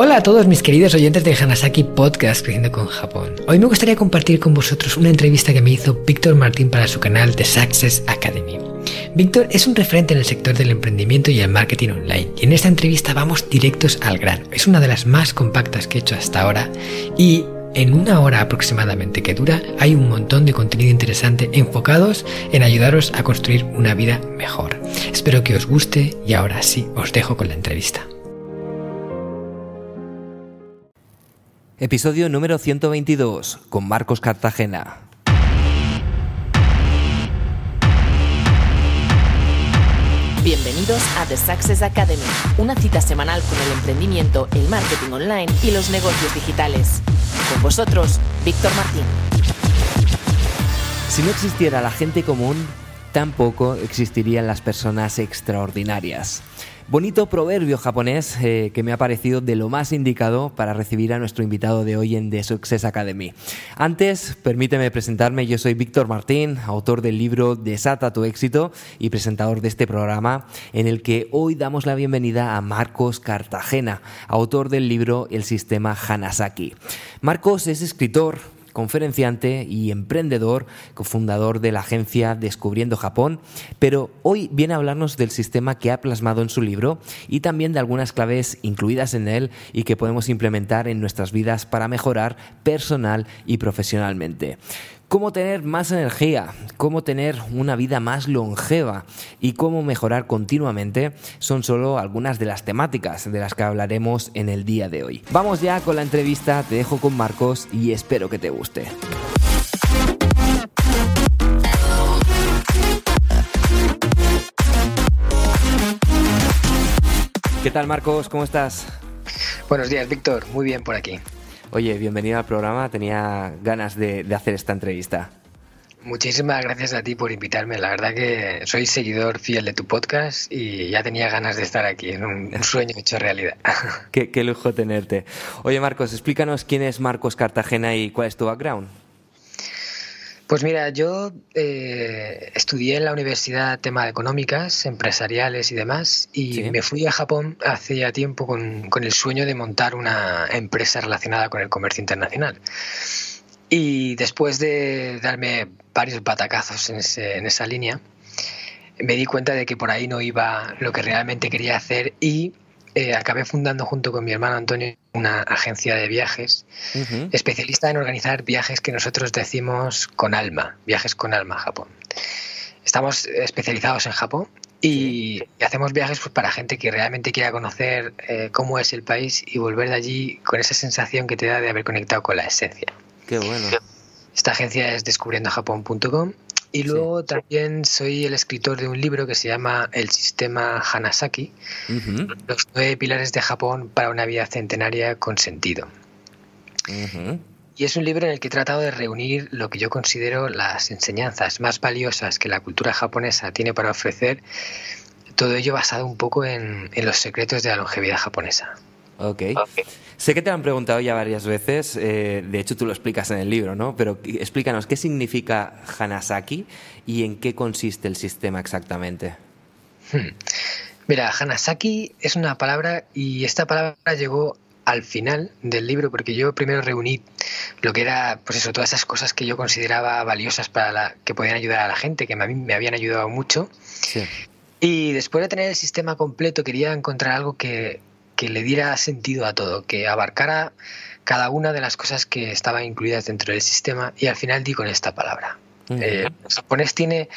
Hola a todos mis queridos oyentes de Hanasaki Podcast Creciendo con Japón. Hoy me gustaría compartir con vosotros una entrevista que me hizo Víctor Martín para su canal The Success Academy. Víctor es un referente en el sector del emprendimiento y el marketing online y en esta entrevista vamos directos al grano. Es una de las más compactas que he hecho hasta ahora y en una hora aproximadamente que dura hay un montón de contenido interesante enfocados en ayudaros a construir una vida mejor. Espero que os guste y ahora sí os dejo con la entrevista. Episodio número 122 con Marcos Cartagena. Bienvenidos a The Success Academy, una cita semanal con el emprendimiento, el marketing online y los negocios digitales. Con vosotros, Víctor Martín. Si no existiera la gente común, tampoco existirían las personas extraordinarias. Bonito proverbio japonés eh, que me ha parecido de lo más indicado para recibir a nuestro invitado de hoy en The Success Academy. Antes, permíteme presentarme, yo soy Víctor Martín, autor del libro Desata tu éxito y presentador de este programa, en el que hoy damos la bienvenida a Marcos Cartagena, autor del libro El sistema Hanasaki. Marcos es escritor, conferenciante y emprendedor, cofundador de la agencia Descubriendo Japón, pero hoy viene a hablarnos del sistema que ha plasmado en su libro y también de algunas claves incluidas en él y que podemos implementar en nuestras vidas para mejorar personal y profesionalmente cómo tener más energía, cómo tener una vida más longeva y cómo mejorar continuamente son solo algunas de las temáticas de las que hablaremos en el día de hoy. Vamos ya con la entrevista, te dejo con Marcos y espero que te guste. ¿Qué tal Marcos? ¿Cómo estás? Buenos días, Víctor. Muy bien por aquí. Oye, bienvenido al programa. Tenía ganas de, hacer esta entrevista. Muchísimas gracias a ti por invitarme. La verdad que soy seguidor fiel de tu podcast y ya tenía ganas de estar aquí, en un, sueño hecho realidad. qué, qué, lujo tenerte. Oye, Marcos, explícanos quién es Marcos Cartagena y cuál es tu background. Pues mira, yo eh, estudié en la universidad tema de económicas, empresariales y demás, y me fui a Japón hace ya tiempo con, el sueño de montar una empresa relacionada con el comercio internacional. Y después de darme varios batacazos en, esa línea, me di cuenta de que por ahí no iba lo que realmente quería hacer y eh, acabé fundando junto con mi hermano Antonio una agencia de viajes especialista en organizar viajes que nosotros decimos con alma, viajes con alma a Japón. Estamos especializados en Japón y, hacemos viajes pues, para gente que realmente quiera conocer eh, cómo es el país y volver de allí con esa sensación que te da de haber conectado con la esencia. Qué bueno. Esta agencia es descubriendojapón.com y luego también soy el escritor de un libro que se llama El sistema Hanasaki, los nueve pilares de Japón para una vida centenaria con sentido. Y es un libro en el que he tratado de reunir lo que yo considero las enseñanzas más valiosas que la cultura japonesa tiene para ofrecer, todo ello basado un poco en, en los secretos de la longevidad japonesa. Ok. Sé que te han preguntado ya varias veces, eh, de hecho tú lo explicas en el libro, ¿no? Pero explícanos, ¿qué significa Hanasaki y en qué consiste el sistema exactamente? Hmm. Mira, Hanasaki es una palabra y esta palabra llegó al final del libro porque yo primero reuní lo que era, pues eso, todas esas cosas que yo consideraba valiosas para la, que podían ayudar a la gente, que a mí me habían ayudado mucho. Sí. Y después de tener el sistema completo quería encontrar algo que que le diera sentido a todo, que abarcara cada una de las cosas que estaban incluidas dentro del sistema y al final di con esta palabra. Eh, el japonés tiene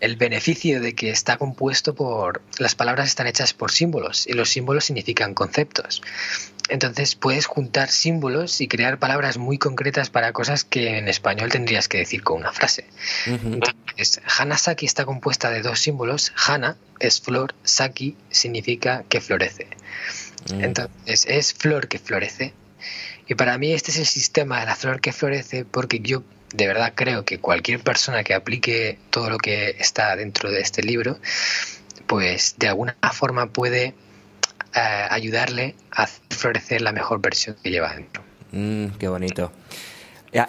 el beneficio de que está compuesto por las palabras están hechas por símbolos y los símbolos significan conceptos. Entonces puedes juntar símbolos y crear palabras muy concretas para cosas que en español tendrías que decir con una frase. Entonces, Hanasaki está compuesta de dos símbolos. Hana es flor, Saki significa que florece. Mm. Entonces, es flor que florece. Y para mí este es el sistema de la flor que florece porque yo de verdad creo que cualquier persona que aplique todo lo que está dentro de este libro, pues de alguna forma puede eh, ayudarle a florecer la mejor versión que lleva dentro. Mm, qué bonito.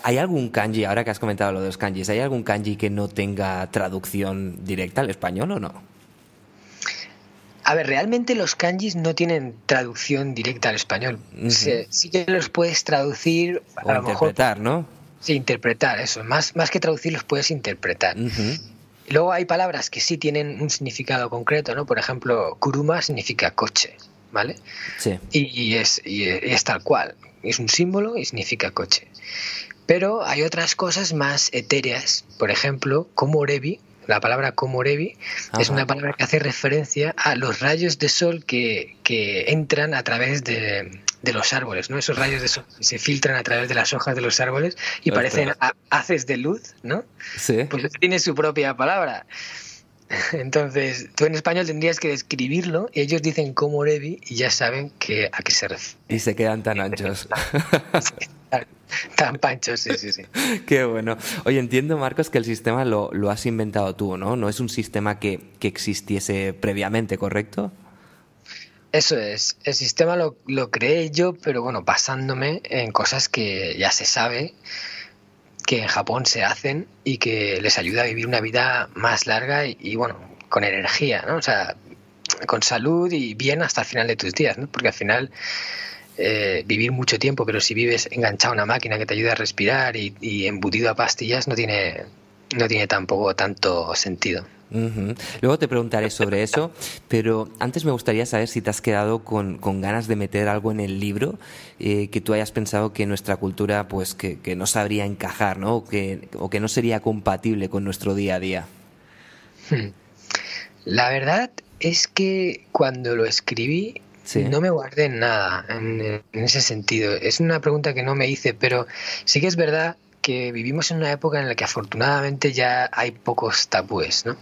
¿Hay algún kanji, ahora que has comentado lo de los kanjis, ¿hay algún kanji que no tenga traducción directa al español o no? A ver, realmente los kanjis no tienen traducción directa al español. sí que los puedes traducir. O interpretar, ¿no? Sí, interpretar, eso. Más, más que traducir, los puedes interpretar. Luego hay palabras que sí tienen un significado concreto, ¿no? Por ejemplo, kuruma significa coche, ¿vale? Sí. Y, es, y es tal cual. Es un símbolo y significa coche. Pero hay otras cosas más etéreas. Por ejemplo, como Revi, la palabra komorebi es una palabra que hace referencia a los rayos de sol que, entran a través de, los árboles, ¿no? Esos rayos de sol se filtran a través de las hojas de los árboles y parecen haces de luz, ¿no? Sí. Pues tiene su propia palabra. Entonces, tú en español tendrías que describirlo y ellos dicen como y ya saben que a qué se refiere. Y se quedan tan anchos. tan, panchos, sí, sí, sí. Qué bueno. Oye, entiendo, Marcos, que el sistema lo, has inventado tú, ¿no? No es un sistema que, existiese previamente, ¿correcto? Eso es. El sistema lo, lo creé yo, pero bueno, basándome en cosas que ya se sabe que en Japón se hacen y que les ayuda a vivir una vida más larga y, bueno, con energía, ¿no? O sea, con salud y bien hasta el final de tus días, ¿no? Porque al final eh, vivir mucho tiempo, pero si vives enganchado a una máquina que te ayuda a respirar y, y embutido a pastillas, no tiene, no tiene tampoco tanto sentido. Luego te preguntaré sobre eso, pero antes me gustaría saber si te has quedado con, ganas de meter algo en el libro eh, que tú hayas pensado que nuestra cultura pues que, no sabría encajar, ¿no? O que, o que no sería compatible con nuestro día a día. Hmm. La verdad es que cuando lo escribí no me guardé nada en, ese sentido. Es una pregunta que no me hice, pero sí que es verdad que vivimos en una época en la que afortunadamente ya hay pocos tabúes, ¿no?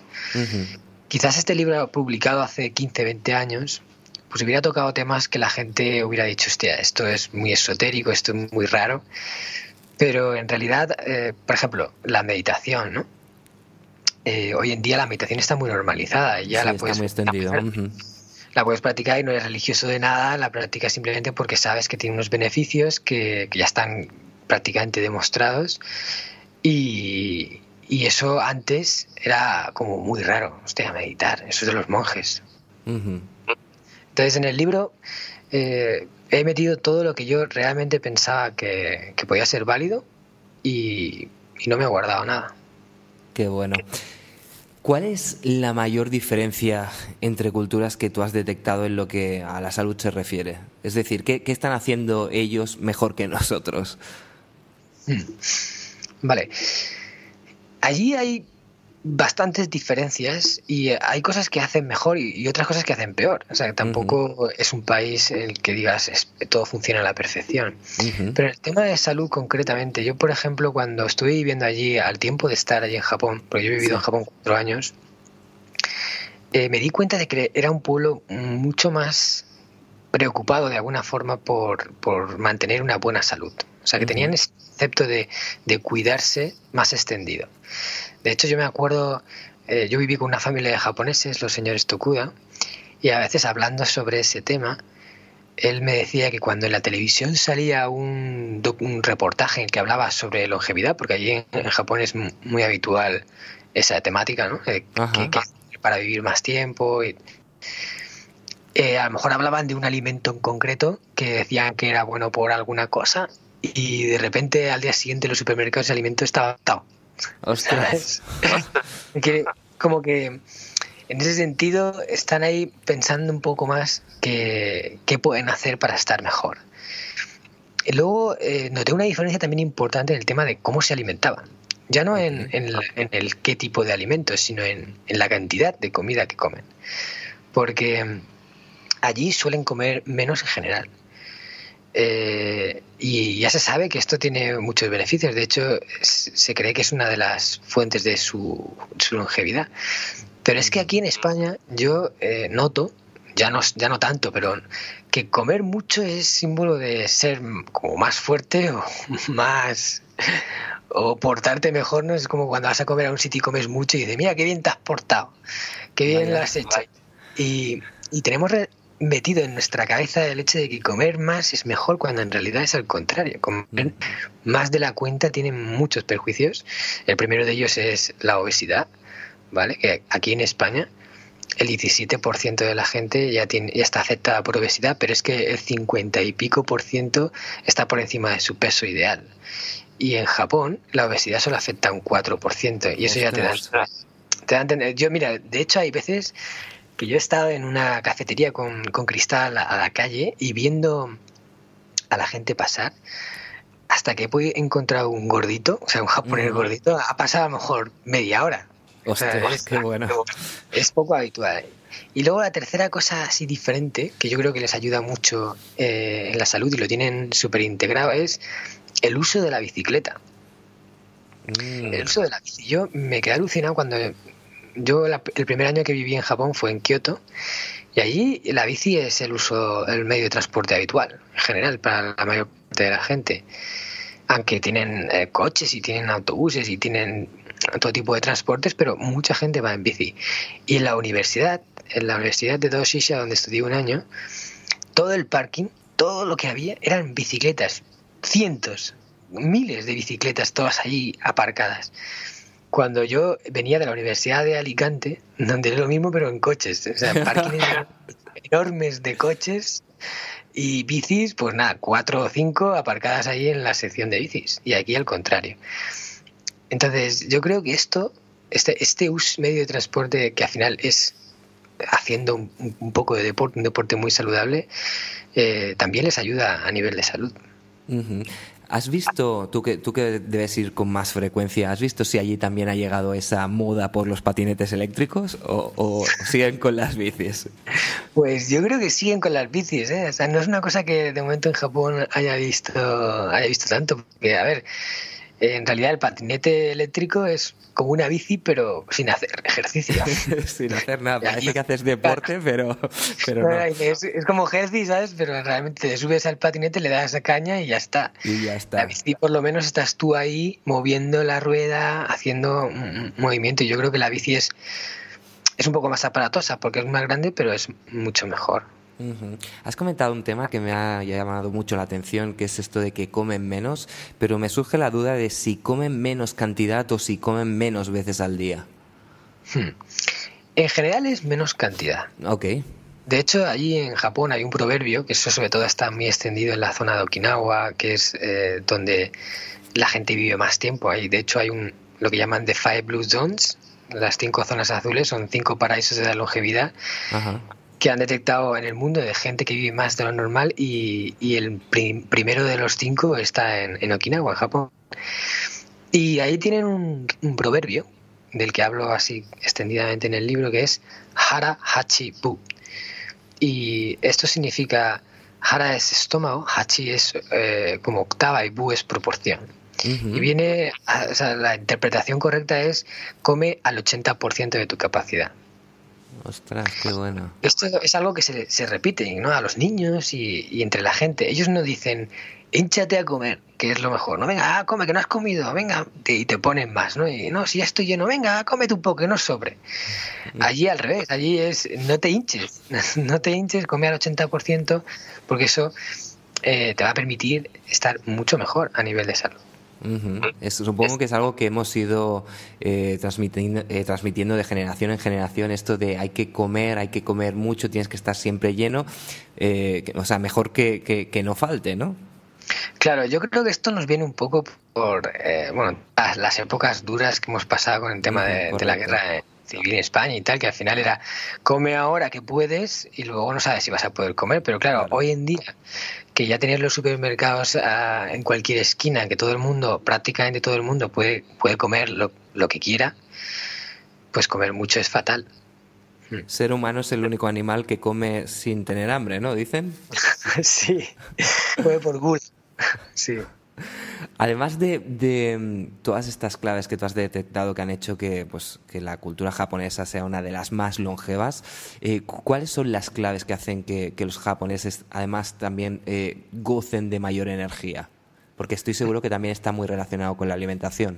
Quizás este libro publicado hace 15, 20 años, pues hubiera tocado temas que la gente hubiera dicho, hostia, esto es muy esotérico, esto es muy raro. Pero en realidad, eh, por ejemplo, la meditación, ¿no? Eh, hoy en día la meditación está muy normalizada ya la puedes... Está muy extendido. La puedes practicar y no eres religioso de nada, la practicas simplemente porque sabes que tiene unos beneficios que, que ya están prácticamente demostrados y, eso antes era como muy raro, hostia, meditar, eso es de los monjes. Entonces en el libro eh, he metido todo lo que yo realmente pensaba que, podía ser válido y, y, no me he guardado nada. Qué bueno. ¿Cuál es la mayor diferencia entre culturas que tú has detectado en lo que a la salud se refiere? Es decir, ¿qué, qué están haciendo ellos mejor que nosotros? Mm. Vale. Allí hay bastantes diferepero y hay cosas que hacen mejor y, otras cosas que hacen peor. O sea, tampoco es un país en el que digas todo funciona a la perfección. Pero el tema de salud concretamente, yo por ejemplo cuando estuve viviendo allí, al tiempo de estar allí en Japón, porque yo he vivido en Japón cuatro años, eh, me di cuenta de que era un pueblo mucho más preocupado de alguna forma por, por mantener una buena salud. O sea, que tenían ese concepto de, cuidarse más extendido. De hecho, yo me acuerdo, eh, yo viví con una familia de japoneses, los señores Tokuda, y a veces hablando sobre ese tema, él me decía que cuando en la televisión salía un, reportaje en que hablaba sobre longevidad, porque allí en, Japón es muy habitual esa temática, ¿no? Eh, que, para vivir más tiempo. Y, eh, a lo mejor hablaban de un alimento en concreto que decían que era bueno por alguna cosa y de repente al día siguiente los supermercados de alimentos estaban atado. Ostras. como que en ese sentido están ahí pensando un poco más que, qué pueden hacer para estar mejor. Y luego eh, noté una diferencia también importante en el tema de cómo se alimentaban. Ya no en, el qué tipo de alimentos, sino en, en la cantidad de comida que comen. Porque allí suelen comer menos en general. Eh, y ya se sabe que esto tiene muchos beneficios. De hecho, se cree que es una de las fuentes de su, longevidad. Pero es que aquí en España yo eh, noto, ya no, ya no tanto, pero que comer mucho es símbolo de ser como más fuerte o más o portarte mejor, ¿no? Es como cuando vas a comer a un sitio y comes mucho y dices, mira, qué bien te has portado, qué bien lo has hecho. Y, y tenemos metido en nuestra cabeza el hecho de que comer más es mejor cuando en realidad es al contrario. Comer más de la cuenta tiene muchos perjuicios. El primero de ellos es la obesidad, ¿vale? Que aquí en España el 17% de la gente ya, tiene, ya está afectada por obesidad, pero es que el 50 y pico por ciento está por encima de su peso ideal. Y en Japón la obesidad solo afecta a un 4%, y eso ya te da, te da a entender. Yo, mira, de hecho hay veces que yo he estado en una cafetería con, con cristal a, la calle y viendo a la gente pasar, hasta que he encontrado un gordito, o sea, un japonés gordito, ha pasado a lo mejor media hora. O sea, es, qué bueno. es poco habitual. Y luego la tercera cosa así diferente, que yo creo que les ayuda mucho eh, en la salud y lo tienen súper integrado, es el uso de la bicicleta. Mm. El uso de la bici. Yo me quedé alucinado cuando yo el primer año que viví en Japón fue en Kioto y allí la bici es el uso, el medio de transporte habitual, en general, para la mayor parte de la gente. Aunque tienen eh, coches y tienen autobuses y tienen todo tipo de transportes, pero mucha gente va en bici. Y en la universidad, en la Universidad de Doshisha, donde estudié un año, todo el parking, todo lo que había eran bicicletas, cientos, miles de bicicletas, todas allí aparcadas. Cuando yo venía de la Universidad de Alicante, donde es lo mismo, pero en coches, o sea, parkings enormes de coches y bicis, pues nada, cuatro o cinco aparcadas ahí en la sección de bicis. Y aquí al contrario. Entonces, yo creo que esto, este, este medio de transporte que al final es haciendo un, poco de deporte, un deporte muy saludable, eh, también les ayuda a nivel de salud. ¿Has visto, tú que, tú que debes ir con más frecuencia, ¿has visto si allí también ha llegado esa moda por los patinetes eléctricos o, siguen con las bicis? Pues yo creo que siguen con las bicis, ¿eh? O sea, no es una cosa que de momento en Japón haya visto, haya visto tanto, porque, a ver, en realidad el patinete eléctrico es como una bici, pero sin hacer ejercicio. sin hacer nada. Parece que haces deporte, pero, pero no. Es, como ejercicio, ¿sabes? Pero realmente te subes al patinete, le das caña y ya está. Y ya está. La bici, por lo menos, estás tú ahí moviendo la rueda, haciendo un movimiento. Y yo creo que la bici es, es un poco más aparatosa porque es más grande, pero es mucho mejor. Has comentado un tema que me ha llamado mucho la atención, que es esto de que comen menos, pero me surge la duda de si comen menos cantidad o si comen menos veces al día. Hmm. En general es menos cantidad. Ok. De hecho, allí en Japón hay un proverbio, que eso sobre todo está muy extendido en la zona de Okinawa, que es eh, donde la gente vive más tiempo. Ahí, de hecho, hay un lo que llaman the Five Blue Zones, las cinco zonas azules, son cinco paraísos de la longevidad. Ajá que han detectado en el mundo de gente que vive más de lo normal y, el primero de los cinco está en, Okinawa, en Japón. Y ahí tienen un, proverbio del que hablo así extendidamente en el libro que es Hara Hachi Bu. Y esto significa Hara es estómago, Hachi es eh, como octava y Bu es proporción. Y viene, o sea, la interpretación correcta es come al 80% de tu capacidad. Ostras, qué bueno. Esto es algo que se, se repite ¿no? a los niños y, entre la gente. Ellos no dicen, hinchate a comer, que es lo mejor. No, venga, ah, come, que no has comido, venga, y te ponen más, ¿no? Y no, si ya estoy lleno, venga, cómete un poco, que no sobre. Allí al revés, allí es, no te hinches, no te hinches, come al 80%, porque eso eh, te va a permitir estar mucho mejor a nivel de salud supongo que es algo que hemos ido eh, transmitiendo, eh, transmitiendo de generación en generación, esto de hay que comer, hay que comer mucho, tienes que estar siempre lleno, eh, o sea, mejor que, no falte, ¿no? Claro, yo creo que esto nos viene un poco por bueno, las, épocas duras que hemos pasado con el tema de, de, la guerra civil en España y tal, que al final era come ahora que puedes y luego no sabes si vas a poder comer. Pero claro, hoy en día que ya tener los supermercados ah, en cualquier esquina, que todo el mundo, prácticamente todo el mundo puede, puede comer lo, lo que quiera, pues comer mucho es fatal. Hmm. Ser humano es el único animal que come sin tener hambre, ¿no? Dicen. sí, come por gula. Sí. Además de, mm, todas estas claves que tú has detectado que han hecho que, pues, que la cultura japonesa sea una de las más longevas, eh, ¿cuáles son las claves que hacen que, los japoneses además también eh, gocen de mayor energía? Porque estoy seguro que también está muy relacionado con la alimentación.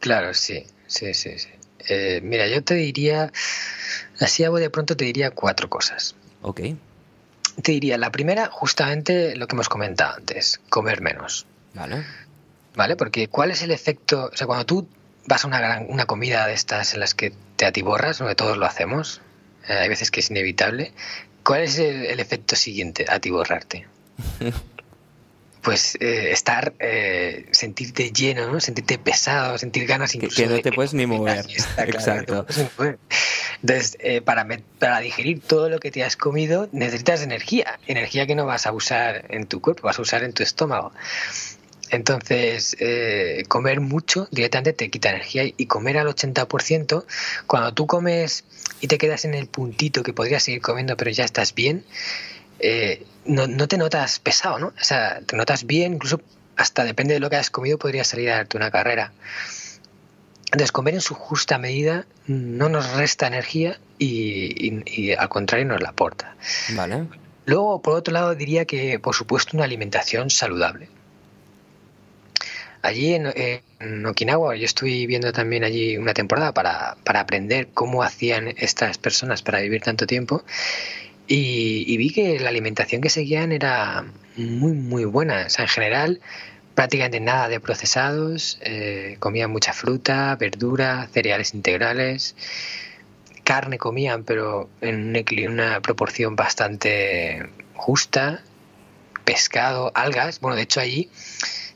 Claro, sí, sí, sí. sí. Eh, mira, yo te diría, así hago de pronto te diría cuatro cosas. Ok. Te diría, la primera, justamente lo que hemos comentado antes, comer menos. Vale. ¿Vale? Porque ¿cuál es el efecto? O sea, cuando tú vas a una, gran, una comida de estas en las que te atiborras, donde todos lo hacemos, eh, hay veces que es inevitable, ¿cuál es el, efecto siguiente a ti borrarte? pues eh, estar, eh, sentirte lleno, ¿no? sentirte pesado, sentir ganas incluso. Que, no te puedes ni mover. Exacto. Entonces, eh, para, para digerir todo lo que te has comido, necesitas energía. Energía que no vas a usar en tu cuerpo, vas a usar en tu estómago. Entonces, comer mucho directamente te quita energía y comer al 80%, cuando tú comes y te quedas en el puntito que podrías seguir comiendo pero ya estás bien, eh, no, no, te notas pesado, ¿no? O sea, te notas bien, incluso hasta depende de lo que hayas comido, podrías salir a darte una carrera. Entonces, comer en su justa medida no nos resta energía y, al contrario nos la aporta. Vale. Luego, por otro lado, diría que, por supuesto, una alimentación saludable. Allí en, Okinawa, yo estoy viendo también allí una temporada para, para aprender cómo hacían estas personas para vivir tanto tiempo y, vi que la alimentación que seguían era muy, muy buena. O sea, en general, prácticamente nada de procesados, eh, comían mucha fruta, verdura, cereales integrales, carne comían, pero en una proporción bastante justa, pescado, algas. Bueno, de hecho allí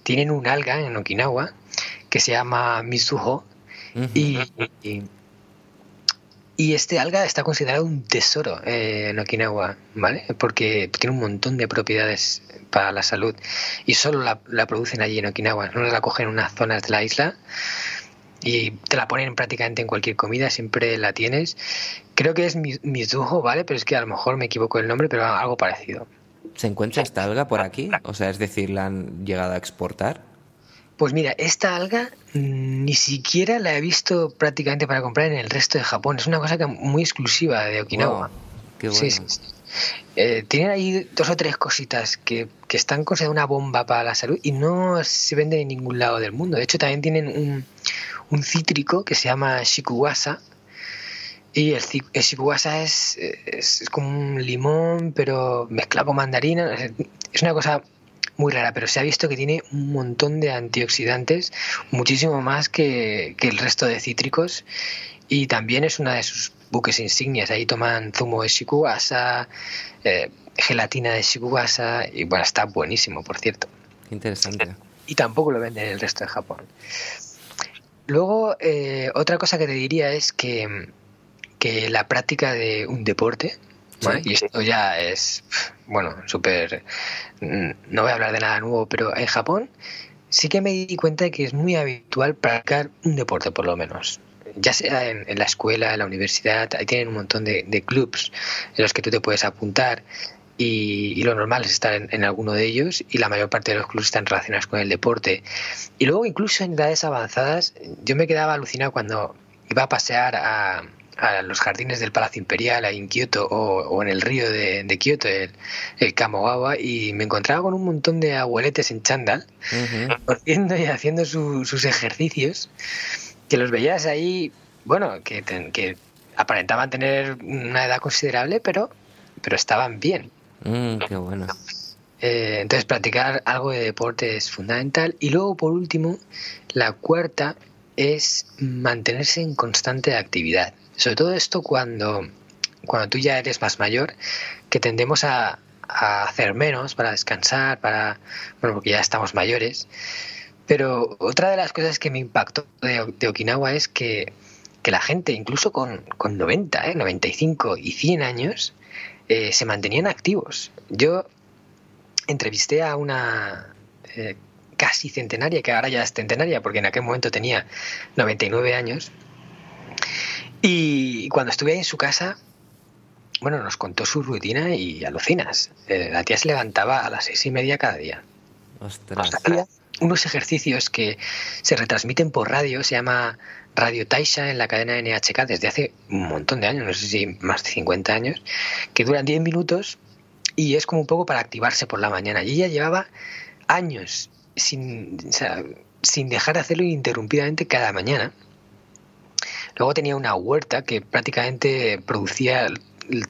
tienen un alga en Okinawa que se llama mizuho y, y este alga está considerado un tesoro eh, en Okinawa, ¿vale? Porque tiene un montón de propiedades para la salud y solo la, producen allí en Okinawa, no la cogen en unas zonas de la isla y te la ponen prácticamente en cualquier comida, siempre la tienes. Creo que es Mizuho, ¿vale? Pero es que a lo mejor me equivoco el nombre, pero algo parecido. ¿Se encuentra esta alga por aquí? O sea, es decir, ¿la han llegado a exportar? Pues mira, esta alga ni siquiera la he visto prácticamente para comprar en el resto de Japón. Es una cosa que muy exclusiva de Okinawa. qué bueno. Eh, tienen ahí dos o tres cositas que, están consideradas una bomba para la salud y no se venden en ningún lado del mundo. De hecho, también tienen un, cítrico que se llama shikuwasa. Y el, el es, es, es, como un limón, pero mezclado con mandarina. Es una cosa muy rara, pero se ha visto que tiene un montón de antioxidantes, muchísimo más que, el resto de cítricos, y también es una de sus buques insignias. Ahí toman zumo de shikuwasa, eh, gelatina de shikuwasa, y bueno, está buenísimo, por cierto. Interesante. Y tampoco lo venden en el resto de Japón. Luego, eh, otra cosa que te diría es que, que la práctica de un deporte, y esto ya es, bueno, súper... Mm, no voy a hablar de nada nuevo, pero en Japón sí que me di cuenta de que es muy habitual practicar un deporte, por lo menos. Ya sea en, la escuela, en la universidad, ahí tienen un montón de, clubs en los que tú te puedes apuntar y, lo normal es estar en, en, alguno de ellos y la mayor parte de los clubs están relacionados con el deporte. Y luego incluso en edades avanzadas, yo me quedaba alucinado cuando iba a pasear a, a los jardines del Palacio Imperial, en Kioto, o, en el río de, de Kioto, el, el, Kamogawa, y me encontraba con un montón de abueletes en chándal, haciendo y haciendo sus ejercicios, que los veías ahí, bueno, que, que aparentaban tener una edad considerable, pero, pero estaban bien. Mm, qué bueno. Eh, entonces, practicar algo de deporte es fundamental. Y luego, por último, la cuarta es mantenerse en constante actividad. Sobre todo esto cuando, cuando tú ya eres más mayor, que tendemos a, hacer menos para descansar, para, bueno, porque ya estamos mayores. Pero otra de las cosas que me impactó de, Okinawa es que, la gente, incluso con, con 90, 95 y 100 años, eh, se mantenían activos. Yo entrevisté a una eh, casi centenaria, que ahora ya es centenaria, porque en aquel momento tenía 99 años, y cuando estuve ahí en su casa, bueno, nos contó su rutina y alucinas. Eh, la tía se levantaba a las seis y media cada día. Ostras. Hacía unos ejercicios que se retransmiten por radio, se llama Radio Taisha en la cadena NHK desde hace un montón de años, no sé si más de 50 años, que duran 10 minutos y es como un poco para activarse por la mañana. Y ella llevaba años sin, sin dejar de hacerlo ininterrumpidamente cada mañana Luego tenía una huerta que prácticamente producía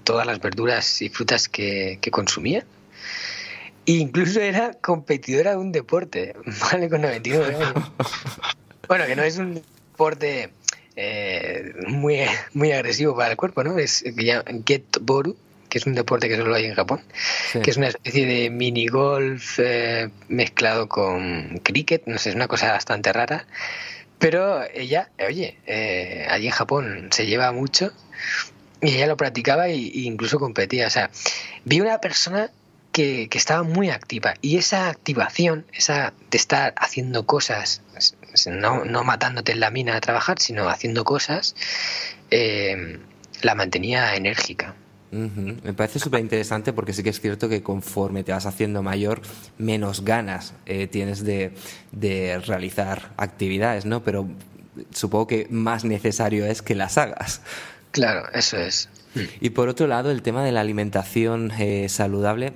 todas las verduras y frutas que, consumía. E incluso era competidora de un deporte, ¿vale? Con 99 años. bueno, que no es un deporte eh, muy, muy agresivo para el cuerpo, ¿no? Es Get Boru, que es un deporte que solo hay en Japón, que es una especie de mini golf eh, mezclado con cricket, no sé, es una cosa bastante rara. Pero ella, oye, eh, allí en Japón se lleva mucho y ella lo practicaba e incluso competía. O sea, vi una persona que, que, estaba muy activa y esa activación, esa de estar haciendo cosas, no, no matándote en la mina a trabajar, sino haciendo cosas, eh, la mantenía enérgica. Me parece súper interesante porque sí que es cierto que conforme te vas haciendo mayor, menos ganas eh, tienes de, realizar actividades, ¿no? Pero supongo que más necesario es que las hagas. Claro, eso es. Y por otro lado, el tema de la alimentación eh, saludable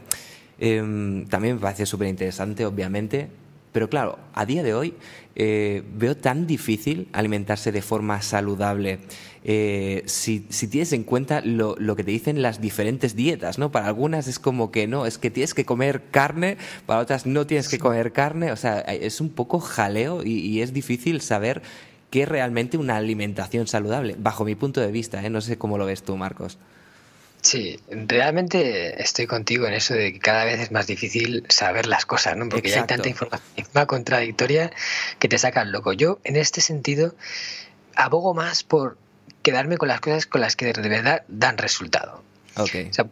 em, también me parece súper interesante, obviamente. Pero claro, a día de hoy eh, veo tan difícil alimentarse de forma saludable eh, si, tienes en cuenta lo, que te dicen las diferentes dietas, ¿no? Para algunas es como que no, es que tienes que comer carne, para otras no tienes que comer carne, o sea, es un poco jaleo y, es difícil saber qué es realmente una alimentación saludable, bajo mi punto de vista, ¿eh? No sé cómo lo ves tú, Marcos. Sí, realmente estoy contigo en eso de que cada vez es más difícil saber las cosas, ¿no? Porque ya hay tanta información contradictoria que te sacan loco. Yo, en este sentido, abogo más por quedarme con las cosas con las que de verdad dan resultado. Okay. O sea,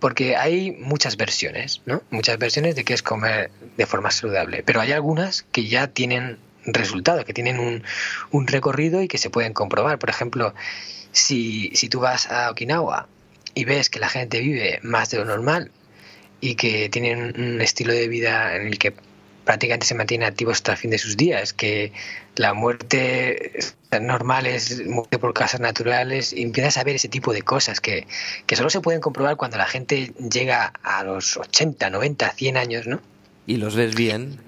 porque hay muchas versiones, ¿no? Muchas versiones de qué es comer de forma saludable, pero hay algunas que ya tienen resultado, que tienen un, un recorrido y que se pueden comprobar. Por ejemplo, si, si tú vas a Okinawa y ves que la gente vive más de lo normal y que tienen un estilo de vida en el que prácticamente se mantiene activo hasta el fin de sus días, que la muerte normal es muerte por causas naturales, y empiezas a ver ese tipo de cosas que, que solo se pueden comprobar cuando la gente llega a los 80, 90, 100 años, ¿no? Y los ves bien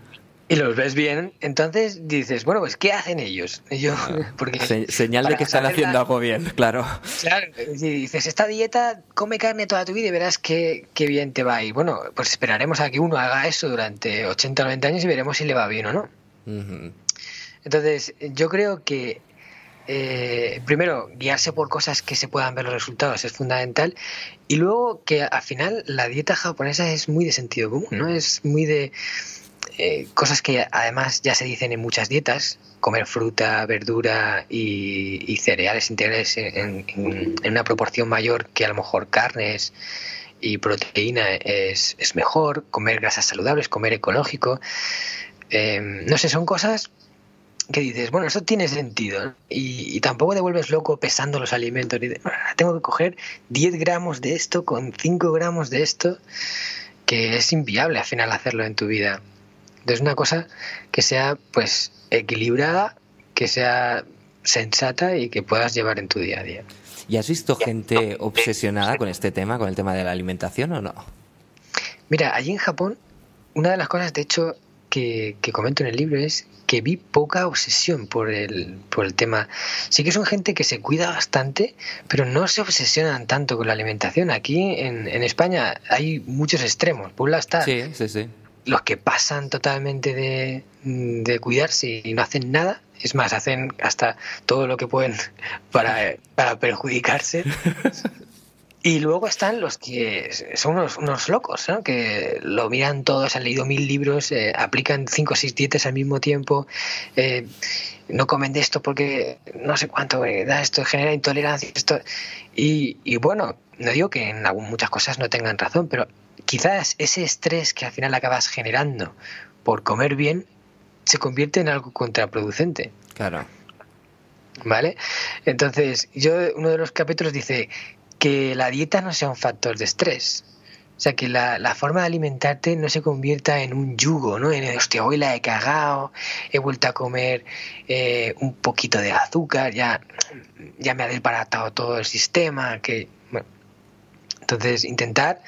y los ves bien, entonces dices, bueno, pues ¿qué hacen ellos? Yo, porque señal de que están haciendo algo bien, claro. Claro, si dices, esta dieta, come carne toda tu vida y verás qué, qué bien te va ir. Bueno, pues esperaremos a que uno haga eso durante 80 o 90 años y veremos si le va bien o no. Entonces, yo creo que eh, primero, guiarse por cosas que se puedan ver los resultados es fundamental. Y luego que al final la dieta japonesa es muy de sentido común, ¿no? Es muy de eh, cosas que además ya se dicen en muchas dietas, comer fruta, verdura y, cereales integrales en, una proporción mayor que a lo mejor carnes y proteína es, mejor, comer grasas saludables, comer ecológico. Em, no sé, son cosas que dices, bueno, eso tiene sentido. Y, tampoco te vuelves loco pesando los alimentos. tengo que coger 10 gramos de esto con 5 gramos de esto, que es inviable al final hacerlo en tu vida. Entonces, una cosa que sea pues equilibrada, que sea sensata y que puedas llevar en tu día a día. ¿Y has visto gente obsesionada con este tema, con el tema de la alimentación o no? Mira, allí en Japón, una de las cosas, de hecho, que, comento en el libro es que vi poca obsesión por el, por el tema. Sí que son gente que se cuida bastante, pero no se obsesionan tanto con la alimentación. Aquí en, en España hay muchos extremos. Lado está sí, sí, sí los que pasan totalmente de, cuidarse y no hacen nada, es más, hacen hasta todo lo que pueden para, para perjudicarse. Y luego están los que son unos, locos, ¿no? que lo miran todos, han leído mil libros, eh, aplican cinco o seis dietas al mismo tiempo, eh, no comen de esto porque no sé cuánto eh, da esto, genera intolerancia. Esto. Y, y bueno, no digo que en muchas cosas no tengan razón, pero quizás ese estrés que al final acabas generando por comer bien se convierte en algo contraproducente. Claro. ¿Vale? Entonces, yo uno de los capítulos dice que la dieta no sea un factor de estrés. O sea, que la, forma de alimentarte no se convierta en un yugo, ¿no? En, hostia, hoy la he cagado, he vuelto a comer eh, un poquito de azúcar, ya, ya me ha desbaratado todo el sistema, que... Bueno. Entonces, intentar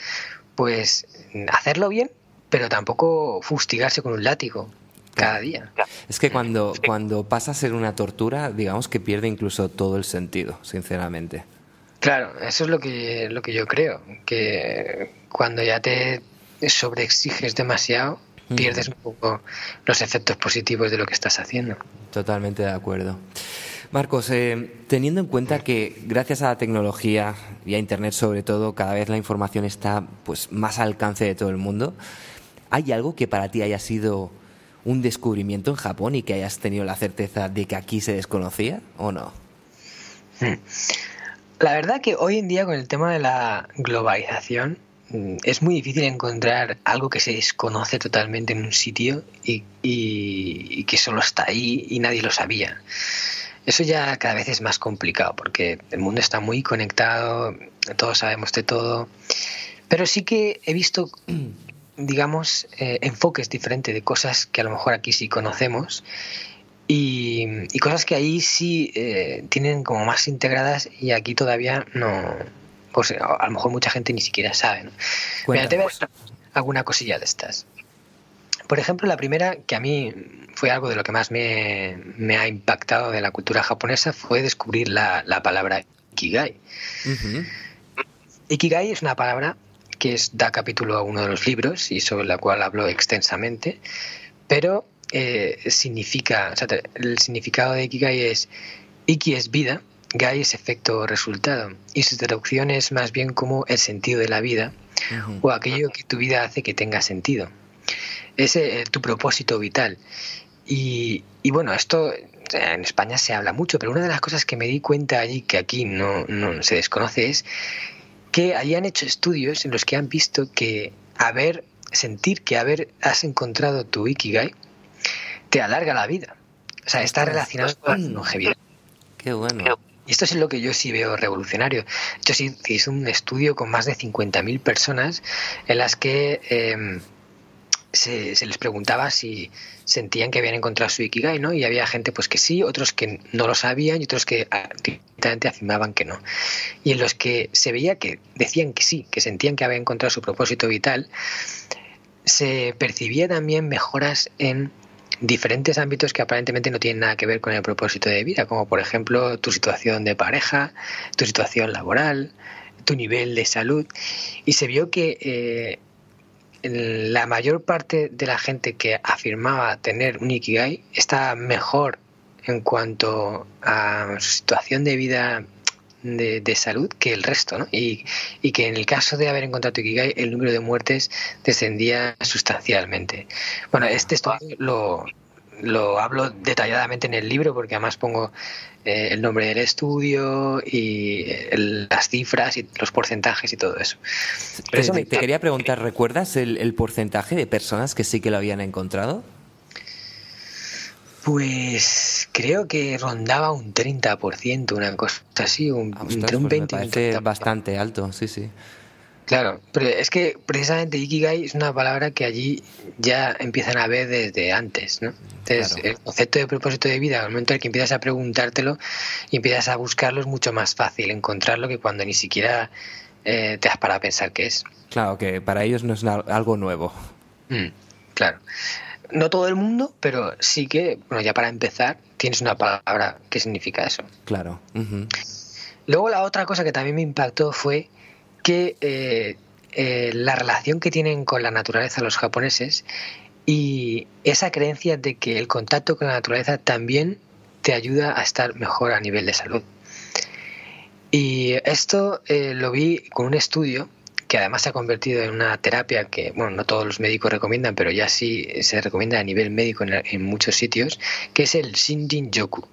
pues hacerlo bien, pero tampoco fustigarse con un látigo cada día. Es que cuando, cuando pasa a ser una tortura, digamos que pierde incluso todo el sentido, sinceramente. Claro, eso es lo que, lo que yo creo, que cuando ya te sobreexiges demasiado, pierdes un poco los efectos positivos de lo que estás haciendo. Totalmente de acuerdo. Marcos, eh, teniendo en cuenta que gracias a la tecnología y a Internet sobre todo, cada vez la información está pues más al alcance de todo el mundo, ¿hay algo que para ti haya sido un descubrimiento en Japón y que hayas tenido la certeza de que aquí se desconocía o no? Hmm. La verdad que hoy en día con el tema de la globalización mm, es muy difícil encontrar algo que se desconoce totalmente en un sitio y, que solo está ahí y nadie lo sabía. Eso ya cada vez es más complicado porque el mundo está muy conectado, todos sabemos de todo, pero sí que he visto, digamos, eh, enfoques diferentes de cosas que a lo mejor aquí sí conocemos y, cosas que ahí sí eh, tienen como más integradas y aquí todavía no, pues a lo mejor mucha gente ni siquiera sabe. ¿no? Mira, te voy a alguna cosilla de estas. Por ejemplo, la primera, que a mí fue algo de lo que más me, ha impactado de la cultura japonesa, fue descubrir la, palabra Ikigai. Ikigai es una palabra que es, da capítulo a uno de los libros y sobre la cual hablo extensamente, pero eh, significa, o sea, el significado de Ikigai es Iki es vida, Gai es efecto o resultado, y su traducción es más bien como el sentido de la vida o aquello que tu vida hace que tenga sentido. Es eh, tu propósito vital. Y, y, bueno, esto en España se habla mucho, pero una de las cosas que me di cuenta allí, que aquí no, no se desconoce, es que allí han hecho estudios en los que han visto que haber, sentir que haber, has encontrado tu Ikigai, te alarga la vida. O sea, está relacionado con longevidad. Qué bueno. Y esto es lo que yo sí veo revolucionario. Yo sí hice un estudio con más de 50.000 personas en las que em, se, les preguntaba si sentían que habían encontrado su Ikigai, ¿no? Y había gente pues que sí, otros que no lo sabían y otros que directamente afirmaban que no. Y en los que se veía que decían que sí, que sentían que habían encontrado su propósito vital, se percibía también mejoras en diferentes ámbitos que aparentemente no tienen nada que ver con el propósito de vida, como por ejemplo tu situación de pareja, tu situación laboral, tu nivel de salud. Y se vio que eh, la mayor parte de la gente que afirmaba tener un Ikigai está mejor en cuanto a su situación de vida de, salud que el resto, ¿no? Y, y, que en el caso de haber encontrado Ikigai, el número de muertes descendía sustancialmente. Bueno, este estudio lo, lo hablo detalladamente en el libro porque además pongo eh, el nombre del estudio y las cifras y los porcentajes y todo eso. te, quería preguntar, ¿recuerdas el, el porcentaje de personas que sí que lo habían encontrado? Pues creo que rondaba un 30%, una cosa así, un, ah, entre un 20 pues me parece bastante alto, sí, sí. Claro, pero es que precisamente Ikigai es una palabra que allí ya empiezan a ver desde antes, ¿no? Entonces, el concepto de propósito de vida, al momento en que empiezas a preguntártelo y empiezas a buscarlo, es mucho más fácil encontrarlo que cuando ni siquiera eh, te has para pensar qué es. Claro, que para ellos no es algo nuevo. Mm, claro no todo el mundo, pero sí que, bueno, ya para empezar, tienes una palabra que significa eso. Claro. Luego la otra cosa que también me impactó fue que eh, eh, la relación que tienen con la naturaleza los japoneses y esa creencia de que el contacto con la naturaleza también te ayuda a estar mejor a nivel de salud. Y esto eh, lo vi con un estudio que además se ha convertido en una terapia que, bueno, no todos los médicos recomiendan, pero ya sí se recomienda a nivel médico en, muchos sitios, que es el Shinrin Yoku.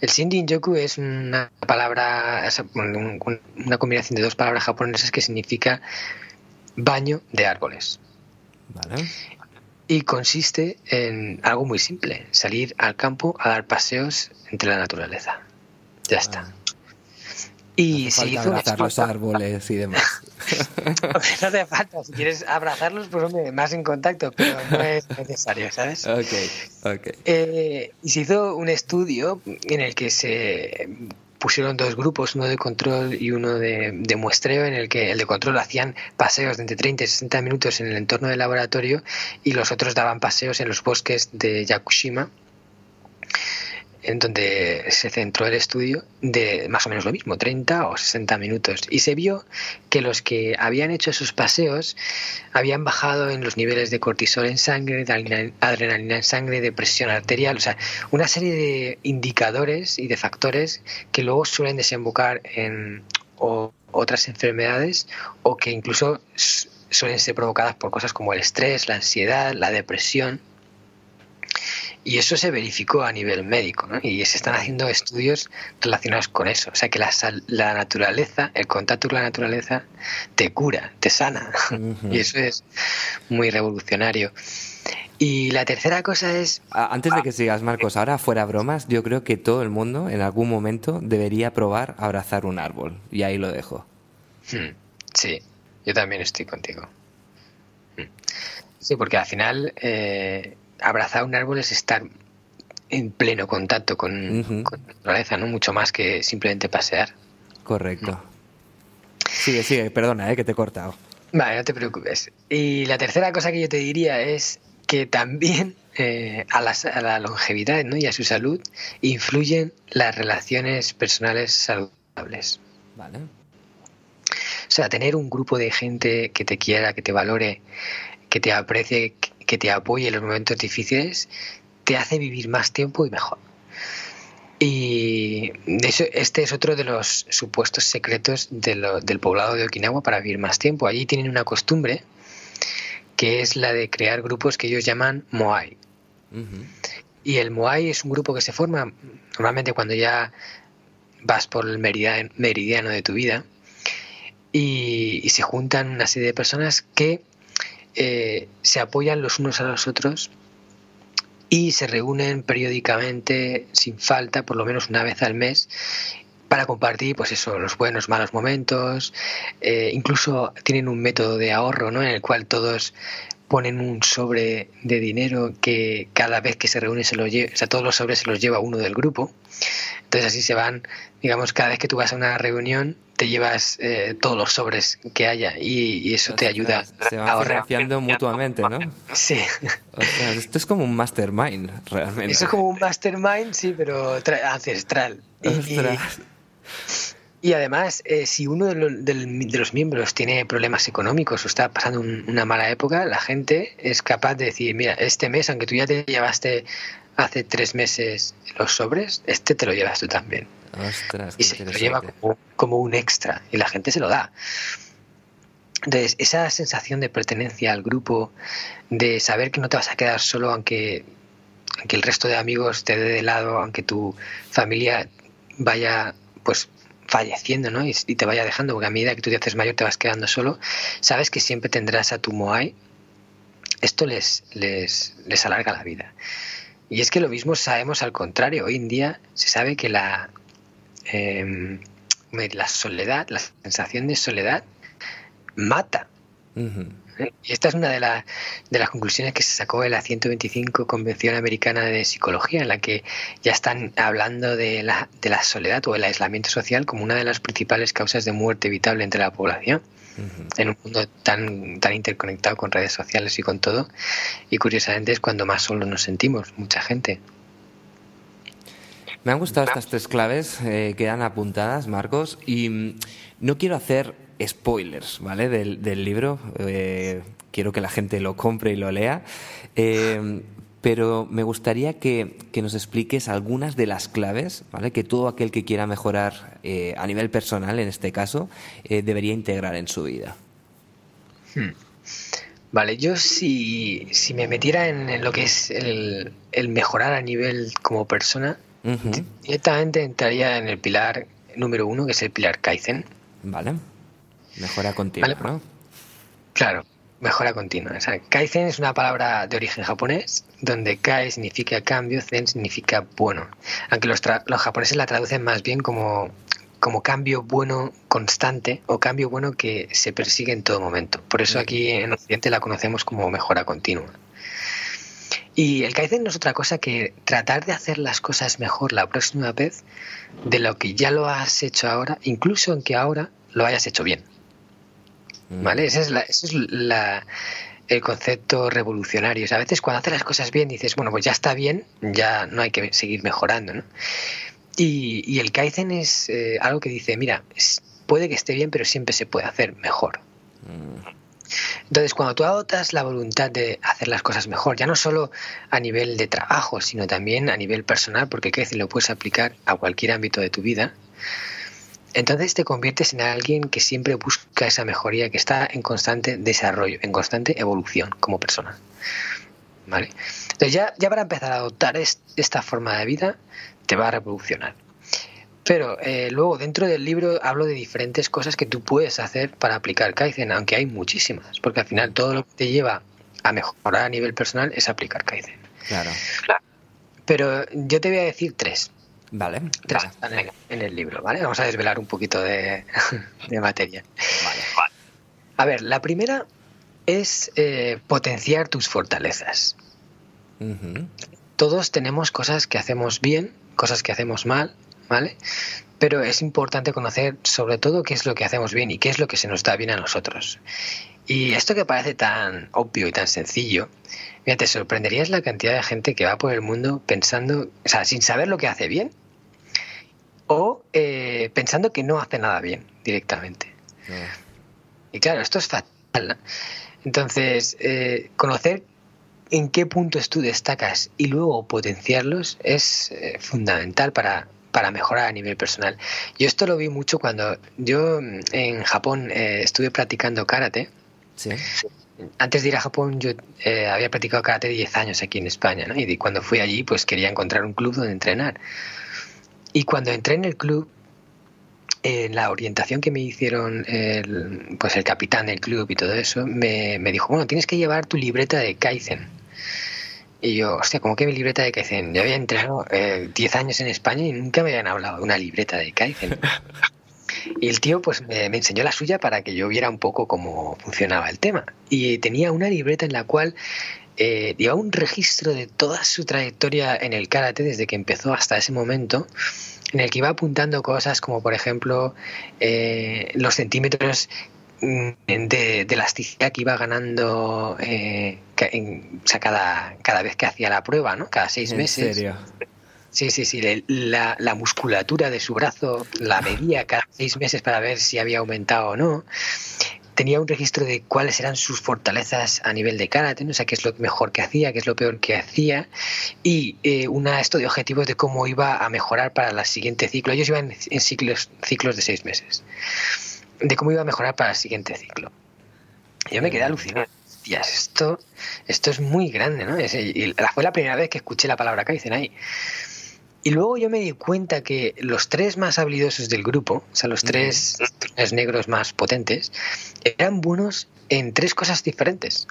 El Shinrin Yoku es una palabra, una combinación de dos palabras japonesas que significa baño de árboles. Vale. Y consiste en algo muy simple, salir al campo a dar paseos entre la naturaleza. Ya está. Y se hizo abrazar los árboles y demás. no hace falta, si quieres abrazarlos, pues hombre, más en contacto, pero no es necesario, ¿sabes? Ok, ok. Eh, y se hizo un estudio en el que se pusieron dos grupos, uno de control y uno de, de, muestreo, en el que el de control hacían paseos de entre 30 y 60 minutos en el entorno del laboratorio y los otros daban paseos en los bosques de Yakushima en donde se centró el estudio de más o menos lo mismo, 30 o 60 minutos. Y se vio que los que habían hecho esos paseos habían bajado en los niveles de cortisol en sangre, adrenalina en sangre, de presión arterial, o sea, una serie de indicadores y de factores que luego suelen desembocar en otras enfermedades o que incluso suelen ser provocadas por cosas como el estrés, la ansiedad, la depresión. Y eso se verificó a nivel médico, ¿no? Y se están haciendo estudios relacionados con eso. O sea que la, la naturaleza, el contacto con la naturaleza, te cura, te sana. Y eso es muy revolucionario. Y la tercera cosa es... Antes de que sigas, Marcos, ahora fuera bromas, yo creo que todo el mundo en algún momento debería probar abrazar un árbol. Y ahí lo dejo. Hmm, sí, yo también estoy contigo. Hmm. Sí, porque al final eh, abrazar un árbol es estar en pleno contacto con, la naturaleza, ¿no? Mucho más que simplemente pasear. Correcto. Sigue, sigue, perdona, eh, que te he cortado. Vale, no te preocupes. Y la tercera cosa que yo te diría es que también eh, a, la, longevidad ¿no? y a su salud influyen las relaciones personales saludables. Vale. O sea, tener un grupo de gente que te quiera, que te valore, que te aprecie, que te apoye en los momentos difíciles, te hace vivir más tiempo y mejor. Y este es otro de los supuestos secretos del poblado de Okinawa para vivir más tiempo. Allí tienen una costumbre que es la de crear grupos que ellos llaman Moai. Y el Moai es un grupo que se forma normalmente cuando ya vas por el meridiano de tu vida y, se juntan una serie de personas que eh, se apoyan los unos a los otros y se reúnen periódicamente, sin falta, por lo menos una vez al mes, para compartir, pues eso, los buenos, malos momentos. Eh, incluso tienen un método de ahorro, ¿no? En el cual todos ponen un sobre de dinero que cada vez que se reúne se lo lleva, o sea, todos los sobres se los lleva uno del grupo. Entonces así se van, digamos, cada vez que tú vas a una reunión te llevas eh, todos los sobres que haya y, eso te ayuda se van a ahorrar. mutuamente, ¿no? Sí. esto es como un mastermind, realmente. Eso es como un mastermind, sí, pero ancestral. Y, además, eh, si uno de, los miembros tiene problemas económicos o está pasando una mala época, la gente es capaz de decir, mira, este mes, aunque tú ya te llevaste hace tres meses los sobres, este te lo llevas tú también. y se lo lleva como, un extra y la gente se lo da. Entonces, esa sensación de pertenencia al grupo, de saber que no te vas a quedar solo aunque, aunque el resto de amigos te dé de lado, aunque tu familia vaya pues falleciendo ¿no? y, te vaya dejando, porque a medida que tú te haces mayor te vas quedando solo, sabes que siempre tendrás a tu Moai. Esto les, les, les alarga la vida. Y es que lo mismo sabemos al contrario. Hoy en día se sabe que la, em, la soledad, la sensación de soledad, mata. ¿Eh? Y esta es una de, de las conclusiones que se sacó de la 125 Convención Americana de Psicología, en la que ya están hablando de la, de la soledad o el aislamiento social como una de las principales causas de muerte evitable entre la población. En un mundo tan, tan interconectado con redes sociales y con todo. Y curiosamente es cuando más solos nos sentimos, mucha gente. Me han gustado estas tres claves eh, que apuntadas, Marcos, y mm, no quiero hacer spoilers, ¿vale? Del, del libro. Eh, quiero que la gente lo compre y lo lea. Eh, pero me gustaría que, nos expliques algunas de las claves, ¿vale? Que todo aquel que quiera mejorar eh, a nivel personal, en este caso, debería integrar en su vida. Hmm. Vale, yo si, si me metiera en, lo que es el, mejorar a nivel como persona, directamente entraría en el pilar número uno, que es el pilar Kaizen. Vale. Mejora continua, ¿no? Claro, mejora continua. Kaizen es una palabra de origen japonés, donde Kai significa cambio, Zen significa bueno. Aunque los, los japoneses la traducen más bien como, como cambio bueno constante o cambio bueno que se persigue en todo momento. Por eso aquí en Occidente la conocemos como mejora continua. Y el Kaizen no es otra cosa que tratar de hacer las cosas mejor la próxima vez de lo que ya lo has hecho ahora, incluso aunque ahora lo hayas hecho bien. ¿Vale? Esa es la, es la, el concepto revolucionario. a veces cuando haces las cosas bien dices, bueno, pues ya está bien, ya no hay que seguir mejorando, ¿no? Y, el Kaizen es eh, algo que dice, mira, puede que esté bien, pero siempre se puede hacer mejor. Mm. Entonces, cuando tú agotas la voluntad de hacer las cosas mejor, ya no solo a nivel de trabajo, sino también a nivel personal, porque Kaizen lo puedes aplicar a cualquier ámbito de tu vida, entonces te conviertes en alguien que siempre busca esa mejoría, que está en constante desarrollo, en constante evolución como persona. ¿Vale? Entonces ya, ya para empezar a adoptar esta forma de vida, te va a revolucionar. Pero eh, luego dentro del libro hablo de diferentes cosas que tú puedes hacer para aplicar Kaizen, aunque hay muchísimas, porque al final todo lo que te lleva a mejorar a nivel personal es aplicar Kaizen. Claro. Pero yo te voy a decir tres. Vale. En, el libro, ¿vale? Vamos a desvelar un poquito de, materia. Vale. A ver, la primera es eh, potenciar tus fortalezas. Todos tenemos cosas que hacemos bien, cosas que hacemos mal, ¿vale? Pero es importante conocer sobre todo qué es lo que hacemos bien y qué es lo que se nos da bien a nosotros. Y esto que parece tan obvio y tan sencillo, mira, te sorprenderías la cantidad de gente que va por el mundo pensando, o sea, sin saber lo que hace bien o eh, pensando que no hace nada bien directamente. Y claro, esto es fatal. Entonces, eh, conocer en qué puntos tú destacas y luego potenciarlos es eh, fundamental para, para mejorar a nivel personal. Yo esto lo vi mucho cuando yo mm, en Japón estuve practicando karate. Sí. Antes de ir a Japón yo había practicado karate 10 años aquí en España, ¿no? Y cuando fui allí pues quería encontrar un club donde entrenar. Y cuando entré en el club, en la orientación que me hicieron el, pues el capitán del club y todo eso, me, dijo, bueno, tienes que llevar tu libreta de Kaizen. Y yo, hostia, ¿cómo que mi libreta de Kaizen? Yo había entrado 10 años en España y nunca me habían hablado de una libreta de Kaizen. Y el tío pues me, me, enseñó la suya para que yo viera un poco cómo funcionaba el tema. Y tenía una libreta en la cual eh, lleva un registro de toda su trayectoria en el karate desde que empezó hasta ese momento en el que iba apuntando cosas como por ejemplo eh, los centímetros mm, de, elasticidad que iba ganando eh, cada, cada vez que hacía la prueba, ¿no? Cada seis meses. Serio? Sí, sí, sí. La, la, musculatura de su brazo la medía cada seis meses para ver si había aumentado o no tenía un registro de cuáles eran sus fortalezas a nivel de karate, o sea, qué es lo mejor que hacía, qué es lo peor que hacía, y eh, una esto de objetivos de cómo iba a mejorar para el siguiente ciclo. Ellos iban en ciclos, ciclos de seis meses, de cómo iba a mejorar para el siguiente ciclo. Yo me quedé alucinado. esto, esto es muy grande, ¿no? y fue la primera vez que escuché la palabra Kaizen ahí. Y luego yo me di cuenta que los tres más habilidosos del grupo, o sea, los tres, negros más potentes, eran buenos en tres cosas diferentes.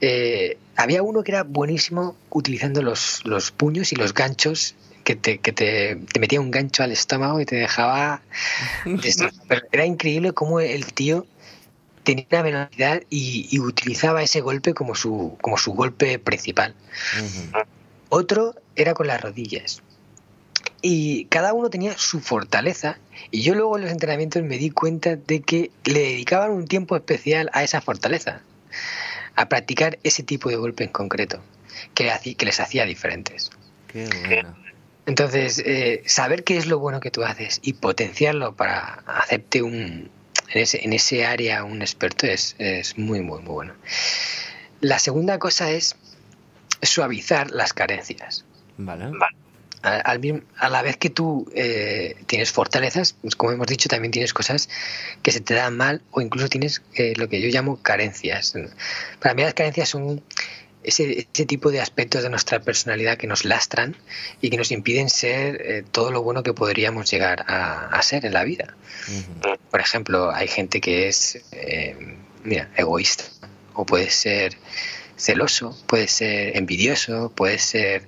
Eh, había uno que era buenísimo utilizando los, los puños y los ganchos que, te, que te, metía un gancho al estómago y te dejaba... Pero era increíble cómo el tío tenía una velocidad y, utilizaba ese golpe como su, como su golpe principal. Otro era con las rodillas. Y cada uno tenía su fortaleza. Y yo luego en los entrenamientos me di cuenta de que le dedicaban un tiempo especial a esa fortaleza. A practicar ese tipo de golpe en concreto. Que, les hacía diferentes. Qué bueno. Entonces, eh, saber qué es lo bueno que tú haces y potenciarlo para hacerte un, en ese, en ese área un experto es, es muy, muy, muy bueno. La segunda cosa es suavizar las carencias. Vale. A, a, la vez que tú eh, tienes fortalezas, pues como hemos dicho, también tienes cosas que se te dan mal o incluso tienes eh, lo que yo llamo carencias. Para mí las carencias son ese, ese, tipo de aspectos de nuestra personalidad que nos lastran y que nos impiden ser eh, todo lo bueno que podríamos llegar a, ser en la vida. Por ejemplo, hay gente que es mira, egoísta o puede ser celoso, puede ser envidioso, puede ser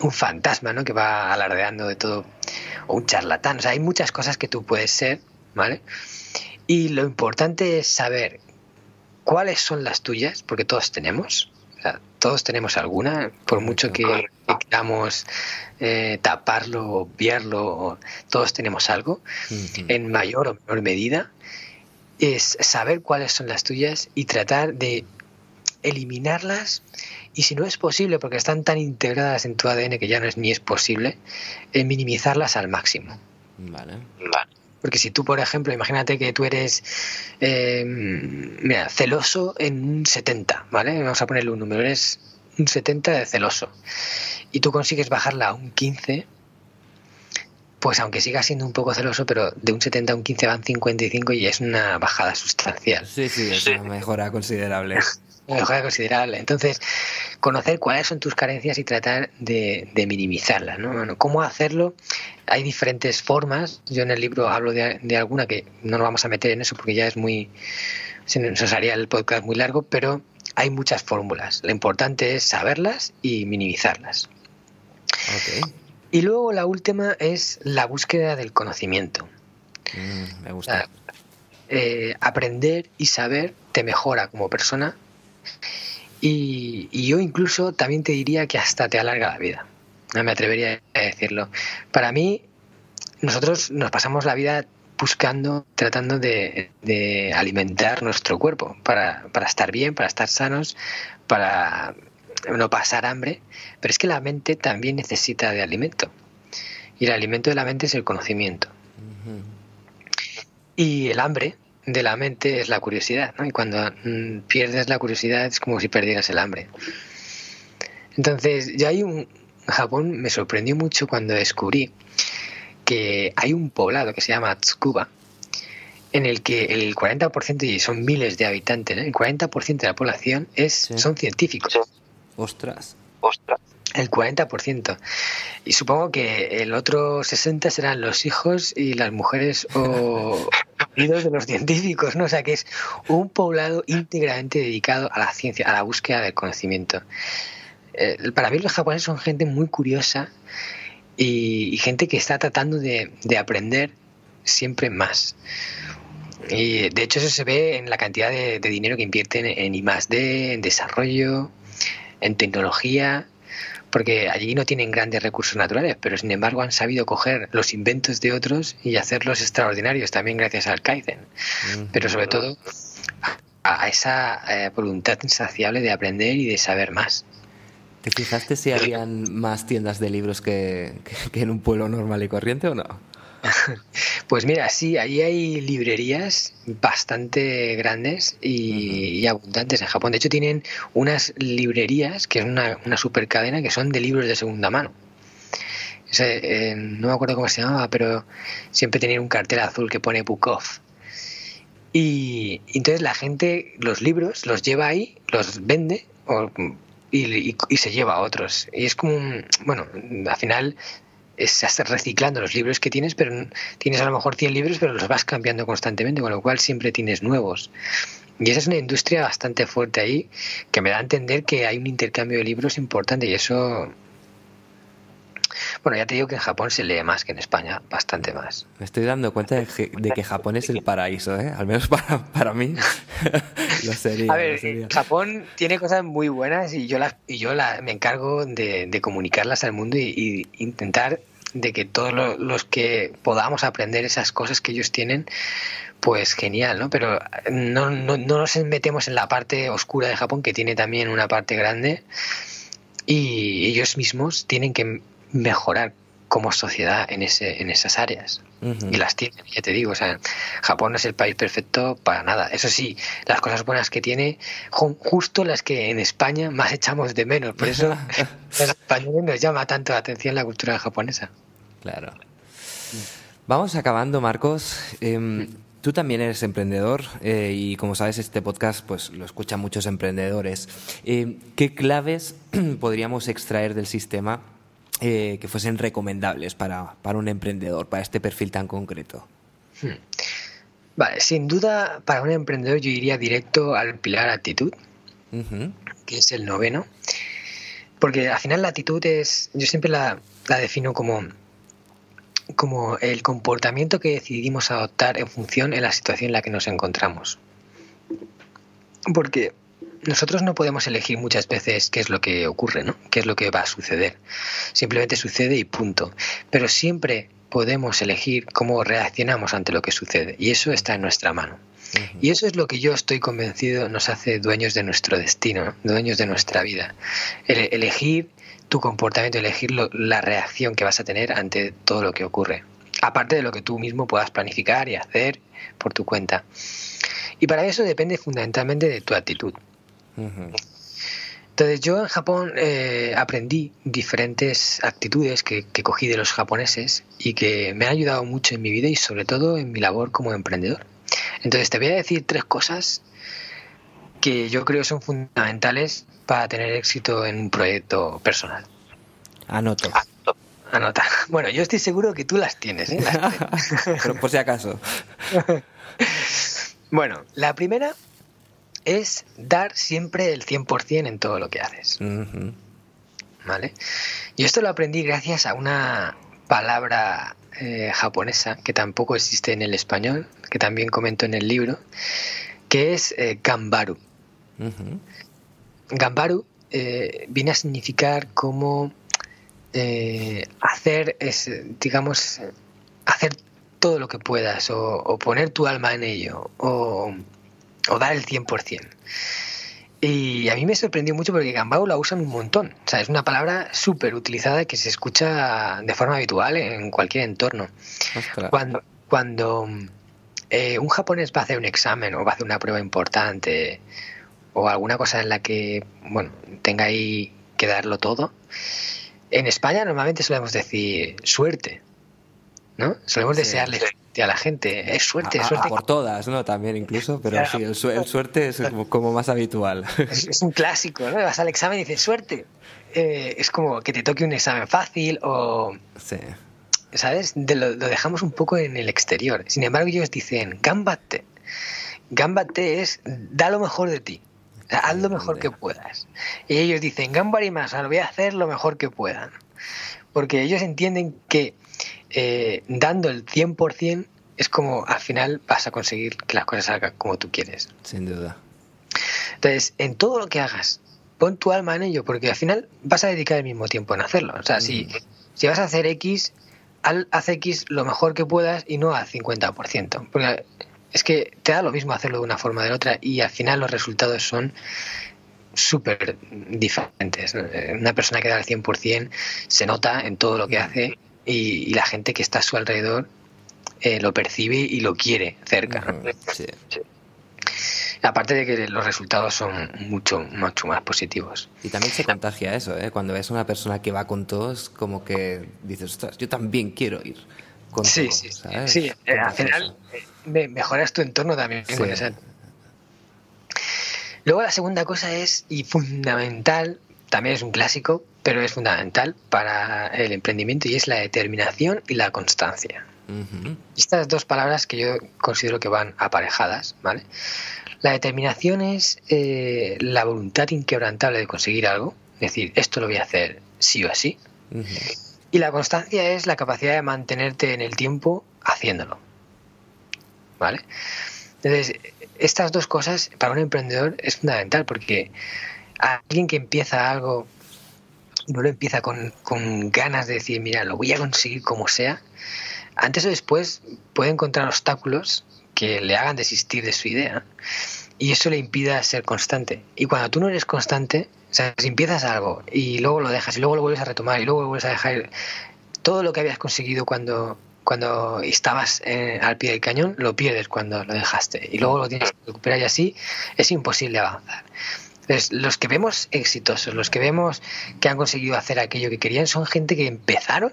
un fantasma, ¿no? Que va alardeando de todo, o un charlatán. O sea, hay muchas cosas que tú puedes ser, ¿vale? Y lo importante es saber cuáles son las tuyas, porque todos tenemos. O sea, todos tenemos alguna, por mucho que, queramos eh, taparlo, obviarlo, todos tenemos algo, en mayor o menor medida, es saber cuáles son las tuyas y tratar de eliminarlas y si no es posible, porque están tan integradas en tu ADN que ya no es ni es posible, eh, minimizarlas al máximo. Vale. Vale. Porque si tú, por ejemplo, imagínate que tú eres eh, mira, celoso en un 70, ¿vale? Vamos a ponerle un número, eres un 70 de celoso y tú consigues bajarla a un 15, pues aunque siga siendo un poco celoso, pero de un 70 a un 15 van 55 y es una bajada sustancial. Sí, sí, es una mejora considerable. Una mejora considerable. Entonces, conocer cuáles son tus carencias y tratar de, minimizarlas. ¿no? Bueno, ¿Cómo hacerlo? Hay diferentes formas. Yo en el libro hablo de, de alguna que no nos vamos a meter en eso porque ya es muy... Se nos haría el podcast muy largo, pero hay muchas fórmulas. Lo importante es saberlas y minimizarlas. Y luego la última es la búsqueda del conocimiento. Mm, me gusta. Eh, aprender y saber te mejora como persona y, yo incluso también te diría que hasta te alarga la vida. No me atrevería a decirlo. Para mí, nosotros nos pasamos la vida buscando, tratando de, de alimentar nuestro cuerpo para, para, estar bien, para estar sanos, para no pasar hambre, pero es que la mente también necesita de alimento. Y el alimento de la mente es el conocimiento. Y el hambre de la mente es la curiosidad, ¿no? Y cuando mm, pierdes la curiosidad es como si perdieras el hambre. Entonces, ya hay un... Japón me sorprendió mucho cuando descubrí que hay un poblado que se llama Tsukuba, en el que el 40%, y son miles de habitantes, el 40% de la población es, son científicos. Ostras. Ostras. El 40%. Y supongo que el otro 60% serán los hijos y las mujeres o de los científicos, ¿no? O sea que es un poblado íntegramente dedicado a la ciencia, a la búsqueda del conocimiento. Eh, para mí los japoneses son gente muy curiosa y, gente que está tratando de, aprender siempre más. Y de hecho eso se ve en la cantidad de, dinero que invierten en I+D, en desarrollo, en tecnología, porque allí no tienen grandes recursos naturales, pero sin embargo han sabido coger los inventos de otros y hacerlos extraordinarios, también gracias al Kaizen. Pero sobre todo a esa eh, voluntad insaciable de aprender y de saber más. ¿Te fijaste si habían más tiendas de libros que en un pueblo normal y corriente o no? Pues mira, sí, ahí hay librerías bastante grandes y, abundantes en Japón. De hecho, tienen unas librerías, que es una, una super cadena, que son de libros de segunda mano. Eh, no me acuerdo cómo se llamaba, pero siempre tenían un cartel azul que pone Book Off. Y, entonces la gente los libros los lleva ahí, los vende y, y, se lleva a otros. Y es como, bueno, al final estás reciclando los libros que tienes, pero tienes a lo mejor 100 libros, pero los vas cambiando constantemente, con lo cual siempre tienes nuevos. Y esa es una industria bastante fuerte ahí, que me da a entender que hay un intercambio de libros importante y eso bueno, ya te digo que en Japón se lee más que en España, bastante más. Me estoy dando cuenta de que, Japón es el paraíso, ¿eh? al menos para, para mí. lo sería, a ver, Japón tiene cosas muy buenas y yo, las, y yo la, me encargo de, comunicarlas al mundo y, intentar de que todos los que podamos aprender esas cosas que ellos tienen, pues genial, ¿no? Pero no, no, no nos metemos en la parte oscura de Japón, que tiene también una parte grande, y ellos mismos tienen que mejorar como sociedad en ese en esas áreas. Y las tienen ya te digo o sea Japón no es el país perfecto para nada. Eso sí las cosas buenas que tiene son justo las que en España más echamos de menos. Por eso los españoles nos llama tanto la atención la cultura japonesa. Claro. Vamos acabando Marcos. Em, Tú también eres emprendedor eh, y como sabes este podcast pues lo escuchan muchos emprendedores. Em, ¿Qué claves podríamos extraer del sistema eh, que fuesen recomendables para, un emprendedor, para este perfil tan concreto? Hmm. Vale, sin duda para un emprendedor yo iría directo al pilar actitud, que es el noveno, porque al final la actitud es, yo siempre la, la defino como, como el comportamiento que decidimos adoptar en función de la situación en la que nos encontramos. Porque nosotros no podemos elegir muchas veces qué es lo que ocurre, ¿no? ¿Qué es lo que va a suceder? Simplemente sucede y punto. Pero siempre podemos elegir cómo reaccionamos ante lo que sucede y eso está en nuestra mano. Y eso es lo que yo estoy convencido nos hace dueños de nuestro destino, dueños de nuestra vida. elegir tu comportamiento, elegir la reacción que vas a tener ante todo lo que ocurre. Aparte de lo que tú mismo puedas planificar y hacer por tu cuenta. Y para eso depende fundamentalmente de tu actitud. Entonces yo en Japón eh, aprendí diferentes actitudes que, que, cogí de los japoneses y que me han ayudado mucho en mi vida y sobre todo en mi labor como emprendedor. Entonces te voy a decir tres cosas que yo creo son fundamentales para tener éxito en un proyecto personal. Anoto. Anota. Bueno, yo estoy seguro que tú las tienes, ¿eh? Pero por si acaso. bueno, la primera es dar siempre el 100% en todo lo que haces. ¿Vale? Y esto lo aprendí gracias a una palabra eh, japonesa que tampoco existe en el español, que también comento en el libro, que es eh, gambaru. Gambaru eh, viene a significar como eh, hacer, es, digamos, hacer todo lo que puedas o, poner tu alma en ello o, dar el 100%. Y a mí me sorprendió mucho porque Gambaru la usan un montón. O sea, es una palabra súper utilizada que se escucha de forma habitual en cualquier entorno. Cuando, cuando eh, un japonés va a hacer un examen o va a hacer una prueba importante o alguna cosa en la que, bueno, tenga ahí que darlo todo, en España normalmente solemos decir suerte, ¿no? Solemos desearle suerte a la gente, es suerte, suerte. por todas, ¿no? También incluso, pero sí, el, suerte es como, más habitual. Es, un clásico, ¿no? Vas al examen y dices suerte. Eh, es como que te toque un examen fácil o... Sí. ¿Sabes? lo, dejamos un poco en el exterior. Sin embargo, ellos dicen, gámbate. Gámbate es, da lo mejor de ti haz lo mejor que puedas. Y ellos dicen, Gambari más, lo voy a hacer lo mejor que puedan. Porque ellos entienden que eh, dando el 100% es como al final vas a conseguir que las cosas salgan como tú quieres. Sin duda. Entonces, en todo lo que hagas, pon tu alma en ello, porque al final vas a dedicar el mismo tiempo en hacerlo. O sea, si, mm. si vas a hacer X, haz X lo mejor que puedas y no al 50%. Porque es que te da lo mismo hacerlo de una forma o de otra y al final los resultados son súper diferentes. Eh, una persona que da el 100% se nota en todo lo que hace y, la gente que está a su alrededor eh, lo percibe y lo quiere cerca. Aparte de que los resultados son mucho, mucho más positivos. Y también se contagia eso, ¿eh? Cuando ves a una persona que va con todos, como que dices, ostras, yo también quiero ir con sí, Sí, sí. Eh, al final mejoras tu entorno también Luego la segunda cosa es, y fundamental, también es un clásico, pero es fundamental para el emprendimiento y es la determinación y la constancia. Estas dos palabras que yo considero que van aparejadas, ¿vale? La determinación es eh, la voluntad inquebrantable de conseguir algo, es decir, esto lo voy a hacer sí o sí. Y la constancia es la capacidad de mantenerte en el tiempo haciéndolo. ¿vale? Entonces, estas dos cosas para un emprendedor es fundamental porque alguien que empieza algo no lo empieza con, con ganas de decir, mira, lo voy a conseguir como sea, antes o después puede encontrar obstáculos que le hagan desistir de su idea y eso le impida ser constante. Y cuando tú no eres constante, o sea, si empiezas algo y luego lo dejas y luego lo vuelves a retomar y luego lo vuelves a dejar, todo lo que habías conseguido cuando cuando estabas eh, al pie del cañón, lo pierdes cuando lo dejaste y luego lo tienes que recuperar y así es imposible avanzar. Los que vemos exitosos, los que vemos que han conseguido hacer aquello que querían, son gente que empezaron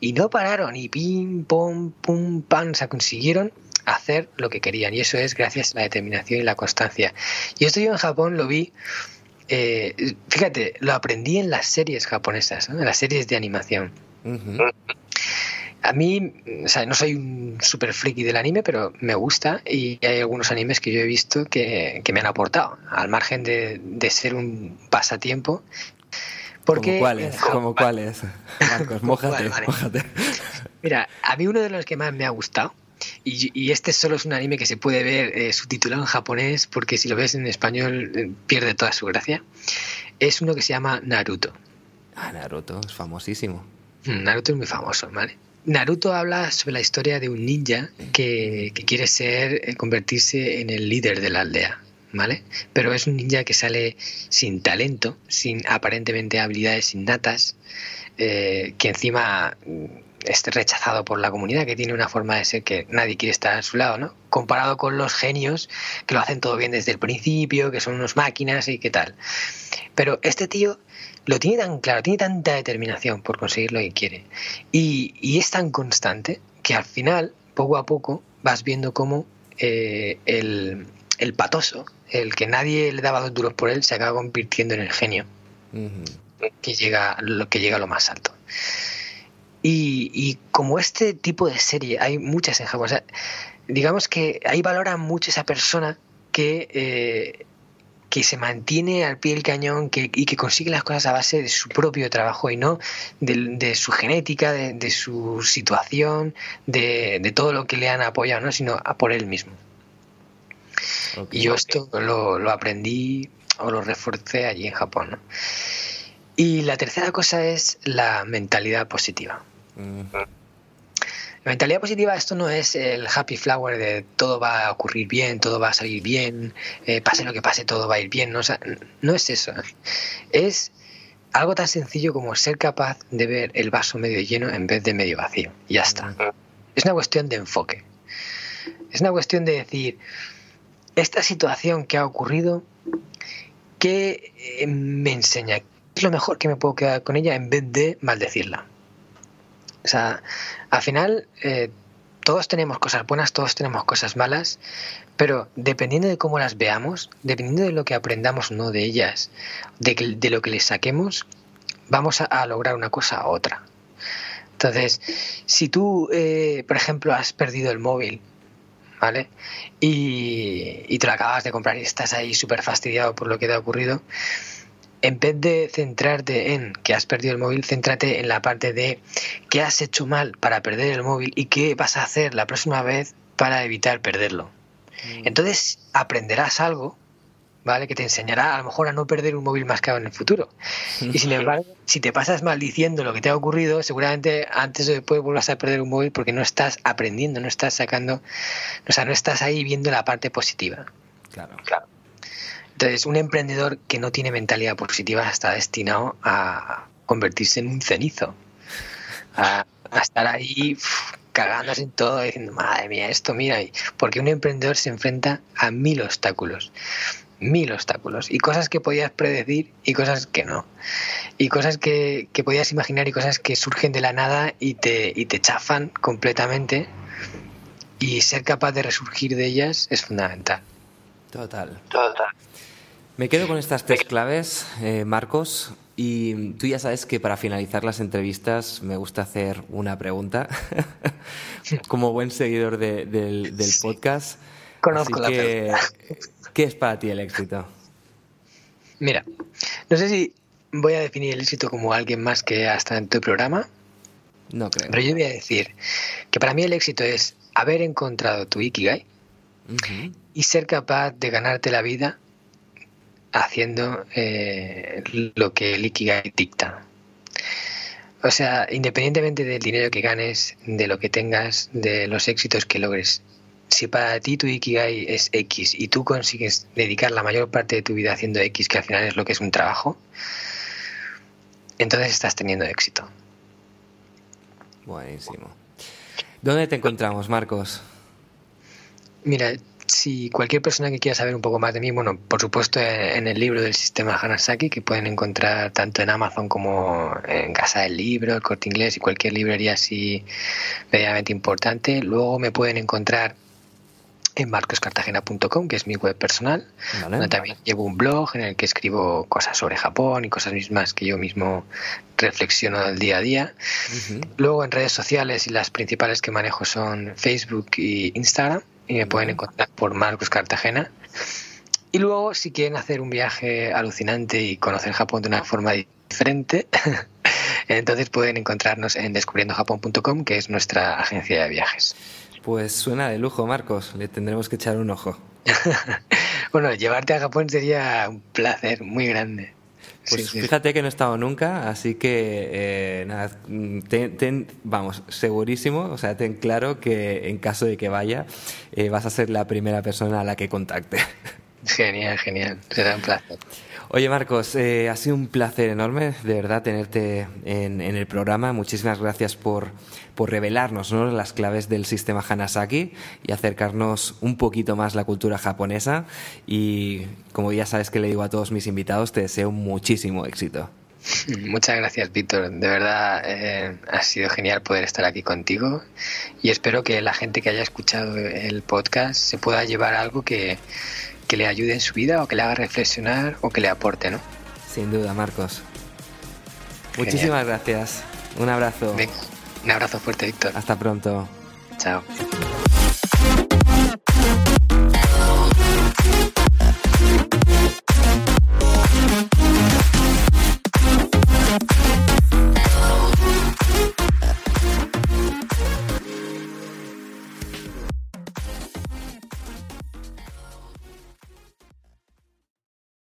y no pararon y pim, pum, pum, pam, o sea, consiguieron hacer lo que querían y eso es gracias a la determinación y la constancia. Y esto yo en Japón lo vi, eh, fíjate, lo aprendí en las series japonesas, en las series de animación. A mí, o sea, no soy un super friki del anime, pero me gusta y hay algunos animes que yo he visto que, me han aportado, al margen de, ser un pasatiempo. Porque, ¿Cómo cuáles? ¿Cómo cuáles? Marcos, mójate, Mira, a mí uno de los que más me ha gustado, y, este solo es un anime que se puede ver eh, subtitulado en japonés, porque si lo ves en español eh, pierde toda su gracia, es uno que se llama Naruto. Ah, Naruto, es famosísimo. Mm, Naruto es muy famoso, ¿vale? Naruto habla sobre la historia de un ninja que, quiere ser, eh, convertirse en el líder de la aldea, ¿vale? Pero es un ninja que sale sin talento, sin aparentemente habilidades innatas, eh, que encima mm, es rechazado por la comunidad, que tiene una forma de ser que nadie quiere estar a su lado, ¿no? Comparado con los genios que lo hacen todo bien desde el principio, que son unos máquinas y qué tal. Pero este tío lo tiene tan claro, tiene tanta determinación por conseguir lo que quiere. Y, es tan constante que al final, poco a poco, vas viendo cómo eh, el, patoso, el que nadie le daba dos duros por él, se acaba convirtiendo en el genio. Que llega, lo que llega a lo más alto. Y, como este tipo de serie, hay muchas en Japón. digamos que ahí valora mucho esa persona que eh, que se mantiene al pie del cañón que, y que consigue las cosas a base de su propio trabajo y no de, su genética, de, su situación, de, todo lo que le han apoyado, ¿no? sino a por él mismo. y yo esto lo, aprendí o lo reforcé allí en Japón. Y la tercera cosa es la mentalidad positiva. Mm. La mentalidad positiva, esto no es el happy flower de todo va a ocurrir bien, todo va a salir bien, eh, pase lo que pase, todo va a ir bien. No, no es eso. Es algo tan sencillo como ser capaz de ver el vaso medio lleno en vez de medio vacío. Y ya está. Es una cuestión de enfoque. Es una cuestión de decir, esta situación que ha ocurrido, ¿qué eh, me enseña? ¿Qué es lo mejor que me puedo quedar con ella en vez de maldecirla? O sea, al final eh, todos tenemos cosas buenas, todos tenemos cosas malas, pero dependiendo de cómo las veamos, dependiendo de lo que aprendamos no de ellas, de, de lo que les saquemos, vamos a, lograr una cosa u otra. Entonces, si tú, eh, por ejemplo, has perdido el móvil, ¿vale? Y, y te lo acabas de comprar y estás ahí súper fastidiado por lo que te ha ocurrido, en vez de centrarte en que has perdido el móvil, céntrate en la parte de qué has hecho mal para perder el móvil y qué vas a hacer la próxima vez para evitar perderlo. Mm. Entonces aprenderás algo, ¿vale? Que te enseñará a lo mejor a no perder un móvil más caro en el futuro. Y sin embargo, si te pasas mal diciendo lo que te ha ocurrido, seguramente antes o después vuelvas a perder un móvil porque no estás aprendiendo, no estás sacando, o sea, no estás ahí viendo la parte positiva. Claro. Claro. Entonces, un emprendedor que no tiene mentalidad positiva está destinado a convertirse en un cenizo, a, estar ahí cagándose en todo, diciendo, madre mía, esto, mira, porque un emprendedor se enfrenta a mil obstáculos, mil obstáculos, y cosas que podías predecir y cosas que no, y cosas que, que podías imaginar y cosas que surgen de la nada y te, y te chafan completamente, y ser capaz de resurgir de ellas es fundamental. Total. Total. Me quedo con estas tres claves, eh, Marcos. Y tú ya sabes que para finalizar las entrevistas me gusta hacer una pregunta, como buen seguidor del, podcast. Conozco la pregunta. ¿Qué es para ti el éxito? Mira, no sé si voy a definir el éxito como alguien más que hasta en tu programa. No creo. Pero yo voy a decir que para mí el éxito es haber encontrado tu Ikigai y ser capaz de ganarte la vida haciendo eh, lo que el Ikigai dicta. O sea, independientemente del dinero que ganes, de lo que tengas, de los éxitos que logres, si para ti tu Ikigai es X y tú consigues dedicar la mayor parte de tu vida haciendo X, que al final es lo que es un trabajo, entonces estás teniendo éxito. Buenísimo. ¿Dónde te encontramos, Marcos? Mira, si cualquier persona que quiera saber un poco más de mí, bueno, por supuesto en el libro del sistema Hanasaki, que pueden encontrar tanto en Amazon como en Casa del Libro, el Corte Inglés y cualquier librería así medianamente importante. Luego me pueden encontrar en marcoscartagena.com, que es mi web personal, donde también llevo un blog en el que escribo cosas sobre Japón y cosas mismas que yo mismo reflexiono del día a día. Luego en redes sociales y las principales que manejo son Facebook y Instagram y me pueden encontrar por Marcos Cartagena. Y luego, si quieren hacer un viaje alucinante y conocer Japón de una forma diferente, entonces pueden encontrarnos en descubriendojapón.com, que es nuestra agencia de viajes. Pues suena de lujo, Marcos. Le tendremos que echar un ojo. bueno, llevarte a Japón sería un placer muy grande. Pues fíjate que no he estado nunca, así que eh, nada, ten, vamos, segurísimo, o sea, ten claro que en caso de que vaya, eh, vas a ser la primera persona a la que contacte. Genial, genial, será un placer. Oye Marcos, eh, ha sido un placer enorme de verdad tenerte en, el programa. Muchísimas gracias por, por revelarnos las claves del sistema Hanasaki y acercarnos un poquito más la cultura japonesa. Y como ya sabes que le digo a todos mis invitados, te deseo muchísimo éxito. Muchas gracias, Víctor. De verdad eh, ha sido genial poder estar aquí contigo y espero que la gente que haya escuchado el podcast se pueda llevar algo que, que le ayude en su vida o que le haga reflexionar o que le aporte, ¿no? Sin duda, Marcos. Muchísimas gracias. Un abrazo. un abrazo fuerte, Víctor. Hasta pronto. Chao.